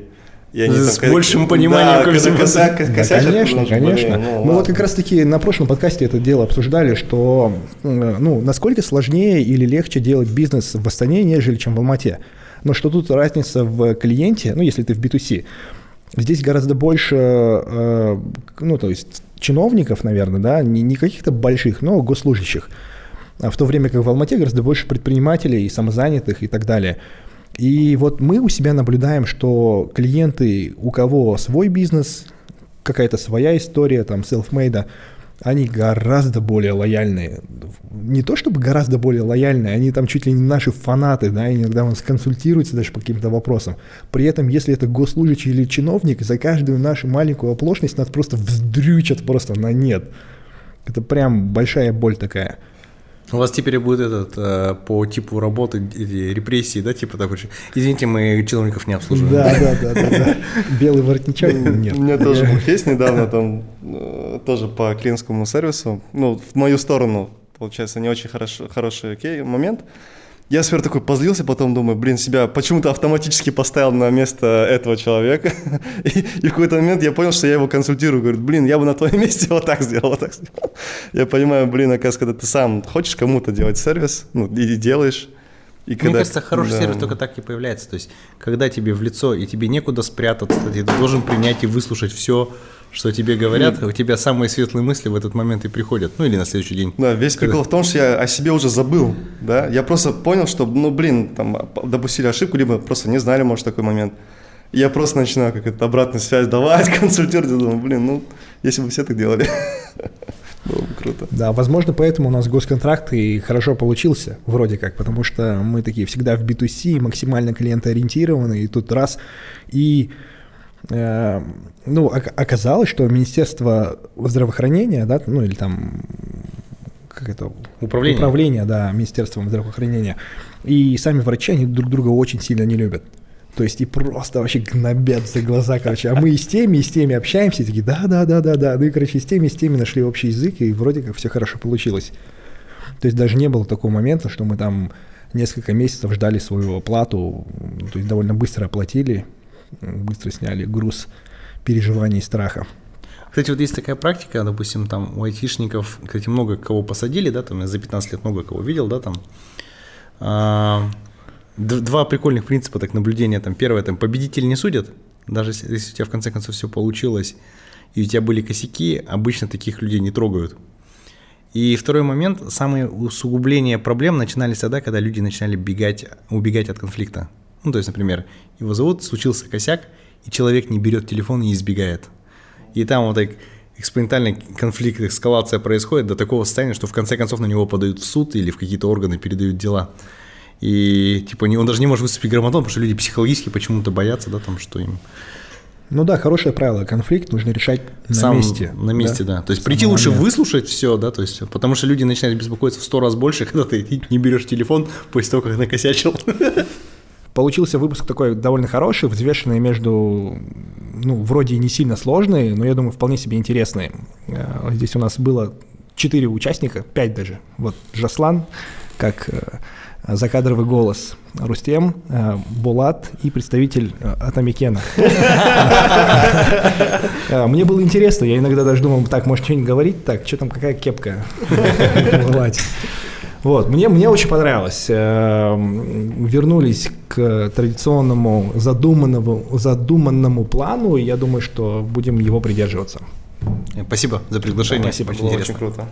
и они с там, большим пониманием, да, как все коса, косячат, Конечно, конечно. Блин, ну, Мы вот как раз-таки на прошлом подкасте это дело обсуждали, что ну, насколько сложнее или легче делать бизнес в Астане, нежели чем в Алмате. Но что тут разница в клиенте, ну, если ты в B2C, здесь гораздо больше, э, ну, то есть чиновников, наверное, да, не, не каких-то больших, но госслужащих. А в то время как в Алмате гораздо больше предпринимателей, самозанятых и так далее – и вот мы у себя наблюдаем, что клиенты, у кого свой бизнес, какая-то своя история, там, self-made, они гораздо более лояльные. Не то чтобы гораздо более лояльные, они там чуть ли не наши фанаты, да, иногда у нас консультируются даже по каким-то вопросам. При этом, если это госслужащий или чиновник, за каждую нашу маленькую оплошность нас просто вздрючат просто на нет. Это прям большая боль такая. У вас теперь будет этот э, по типу работы репрессии, да, типа такой. Извините, мы чиновников не обслуживаем. Да, да, да, да, да. Белый воротничок нет. У меня тоже был кейс недавно там э, тоже по клиентскому сервису. Ну, в мою сторону, получается, не очень хорошо, хороший кей, момент. Я сверху такой позлился, потом думаю, блин, себя почему-то автоматически поставил на место этого человека. И, и в какой-то момент я понял, что я его консультирую. Говорю, блин, я бы на твоем месте вот так сделал, вот так сделал. Я понимаю, блин, оказывается, когда ты сам хочешь кому-то делать сервис, ну, и делаешь, и когда, Мне кажется, хороший да. сервис только так и появляется. То есть, когда тебе в лицо и тебе некуда спрятаться, ты должен принять и выслушать все, что тебе говорят, mm. у тебя самые светлые мысли в этот момент и приходят, ну или на следующий день. Да, весь когда... прикол в том, что я о себе уже забыл, да, я просто понял, что, ну, блин, там, допустили ошибку, либо просто не знали, может, такой момент. Я просто начинаю как то обратную связь давать, консультировать, думаю, блин, ну, если бы все так делали, было бы круто. Да, возможно, поэтому у нас госконтракт и хорошо получился, вроде как, потому что мы такие всегда в B2C, максимально клиентоориентированы, и тут раз, и ну, оказалось, что Министерство здравоохранения, да, ну или там как это управление, управление да, Министерством здравоохранения, и сами врачи, они друг друга очень сильно не любят. То есть и просто вообще гнобят за глаза, короче. А мы и с теми, и с теми общаемся, и такие, да, да, да, да, да. Ну и, короче, и с теми, и с теми нашли общий язык, и вроде как все хорошо получилось. То есть даже не было такого момента, что мы там несколько месяцев ждали свою оплату, то есть довольно быстро оплатили, быстро сняли груз переживаний и страха. Кстати, вот есть такая практика, допустим, там у айтишников, кстати, много кого посадили, да, там я за 15 лет много кого видел, да, там. А, два прикольных принципа так наблюдения. Там первое, там победитель не судят, даже если, если у тебя в конце концов все получилось, и у тебя были косяки, обычно таких людей не трогают. И второй момент, самые усугубления проблем начинались тогда, когда люди начинали бегать, убегать от конфликта. Ну, то есть, например, его зовут, случился косяк, и человек не берет телефон и избегает. И там вот так экспонентальный конфликт, эскалация происходит до такого состояния, что в конце концов на него подают в суд или в какие-то органы передают дела. И типа он даже не может выступить грамотно, потому что люди психологически почему-то боятся, да, там, что им... Ну да, хорошее правило, конфликт нужно решать на Сам, месте. На месте, да. да. То есть прийти лучше момент. выслушать все, да, то есть, потому что люди начинают беспокоиться в сто раз больше, когда ты не берешь телефон после того, как накосячил. Получился выпуск такой довольно хороший, взвешенный между, ну, вроде не сильно сложный, но я думаю, вполне себе интересный. Э, здесь у нас было четыре участника, пять даже. Вот Жаслан, как э, закадровый голос, Рустем, э, Булат и представитель Атамикена. Мне было интересно, я иногда даже думал, так, может, что-нибудь говорить, так, что там, какая кепка? Вот, мне, мне очень понравилось. Эм, вернулись к традиционному задуманному, задуманному плану, и я думаю, что будем его придерживаться. Спасибо за приглашение. Спасибо, очень, очень круто.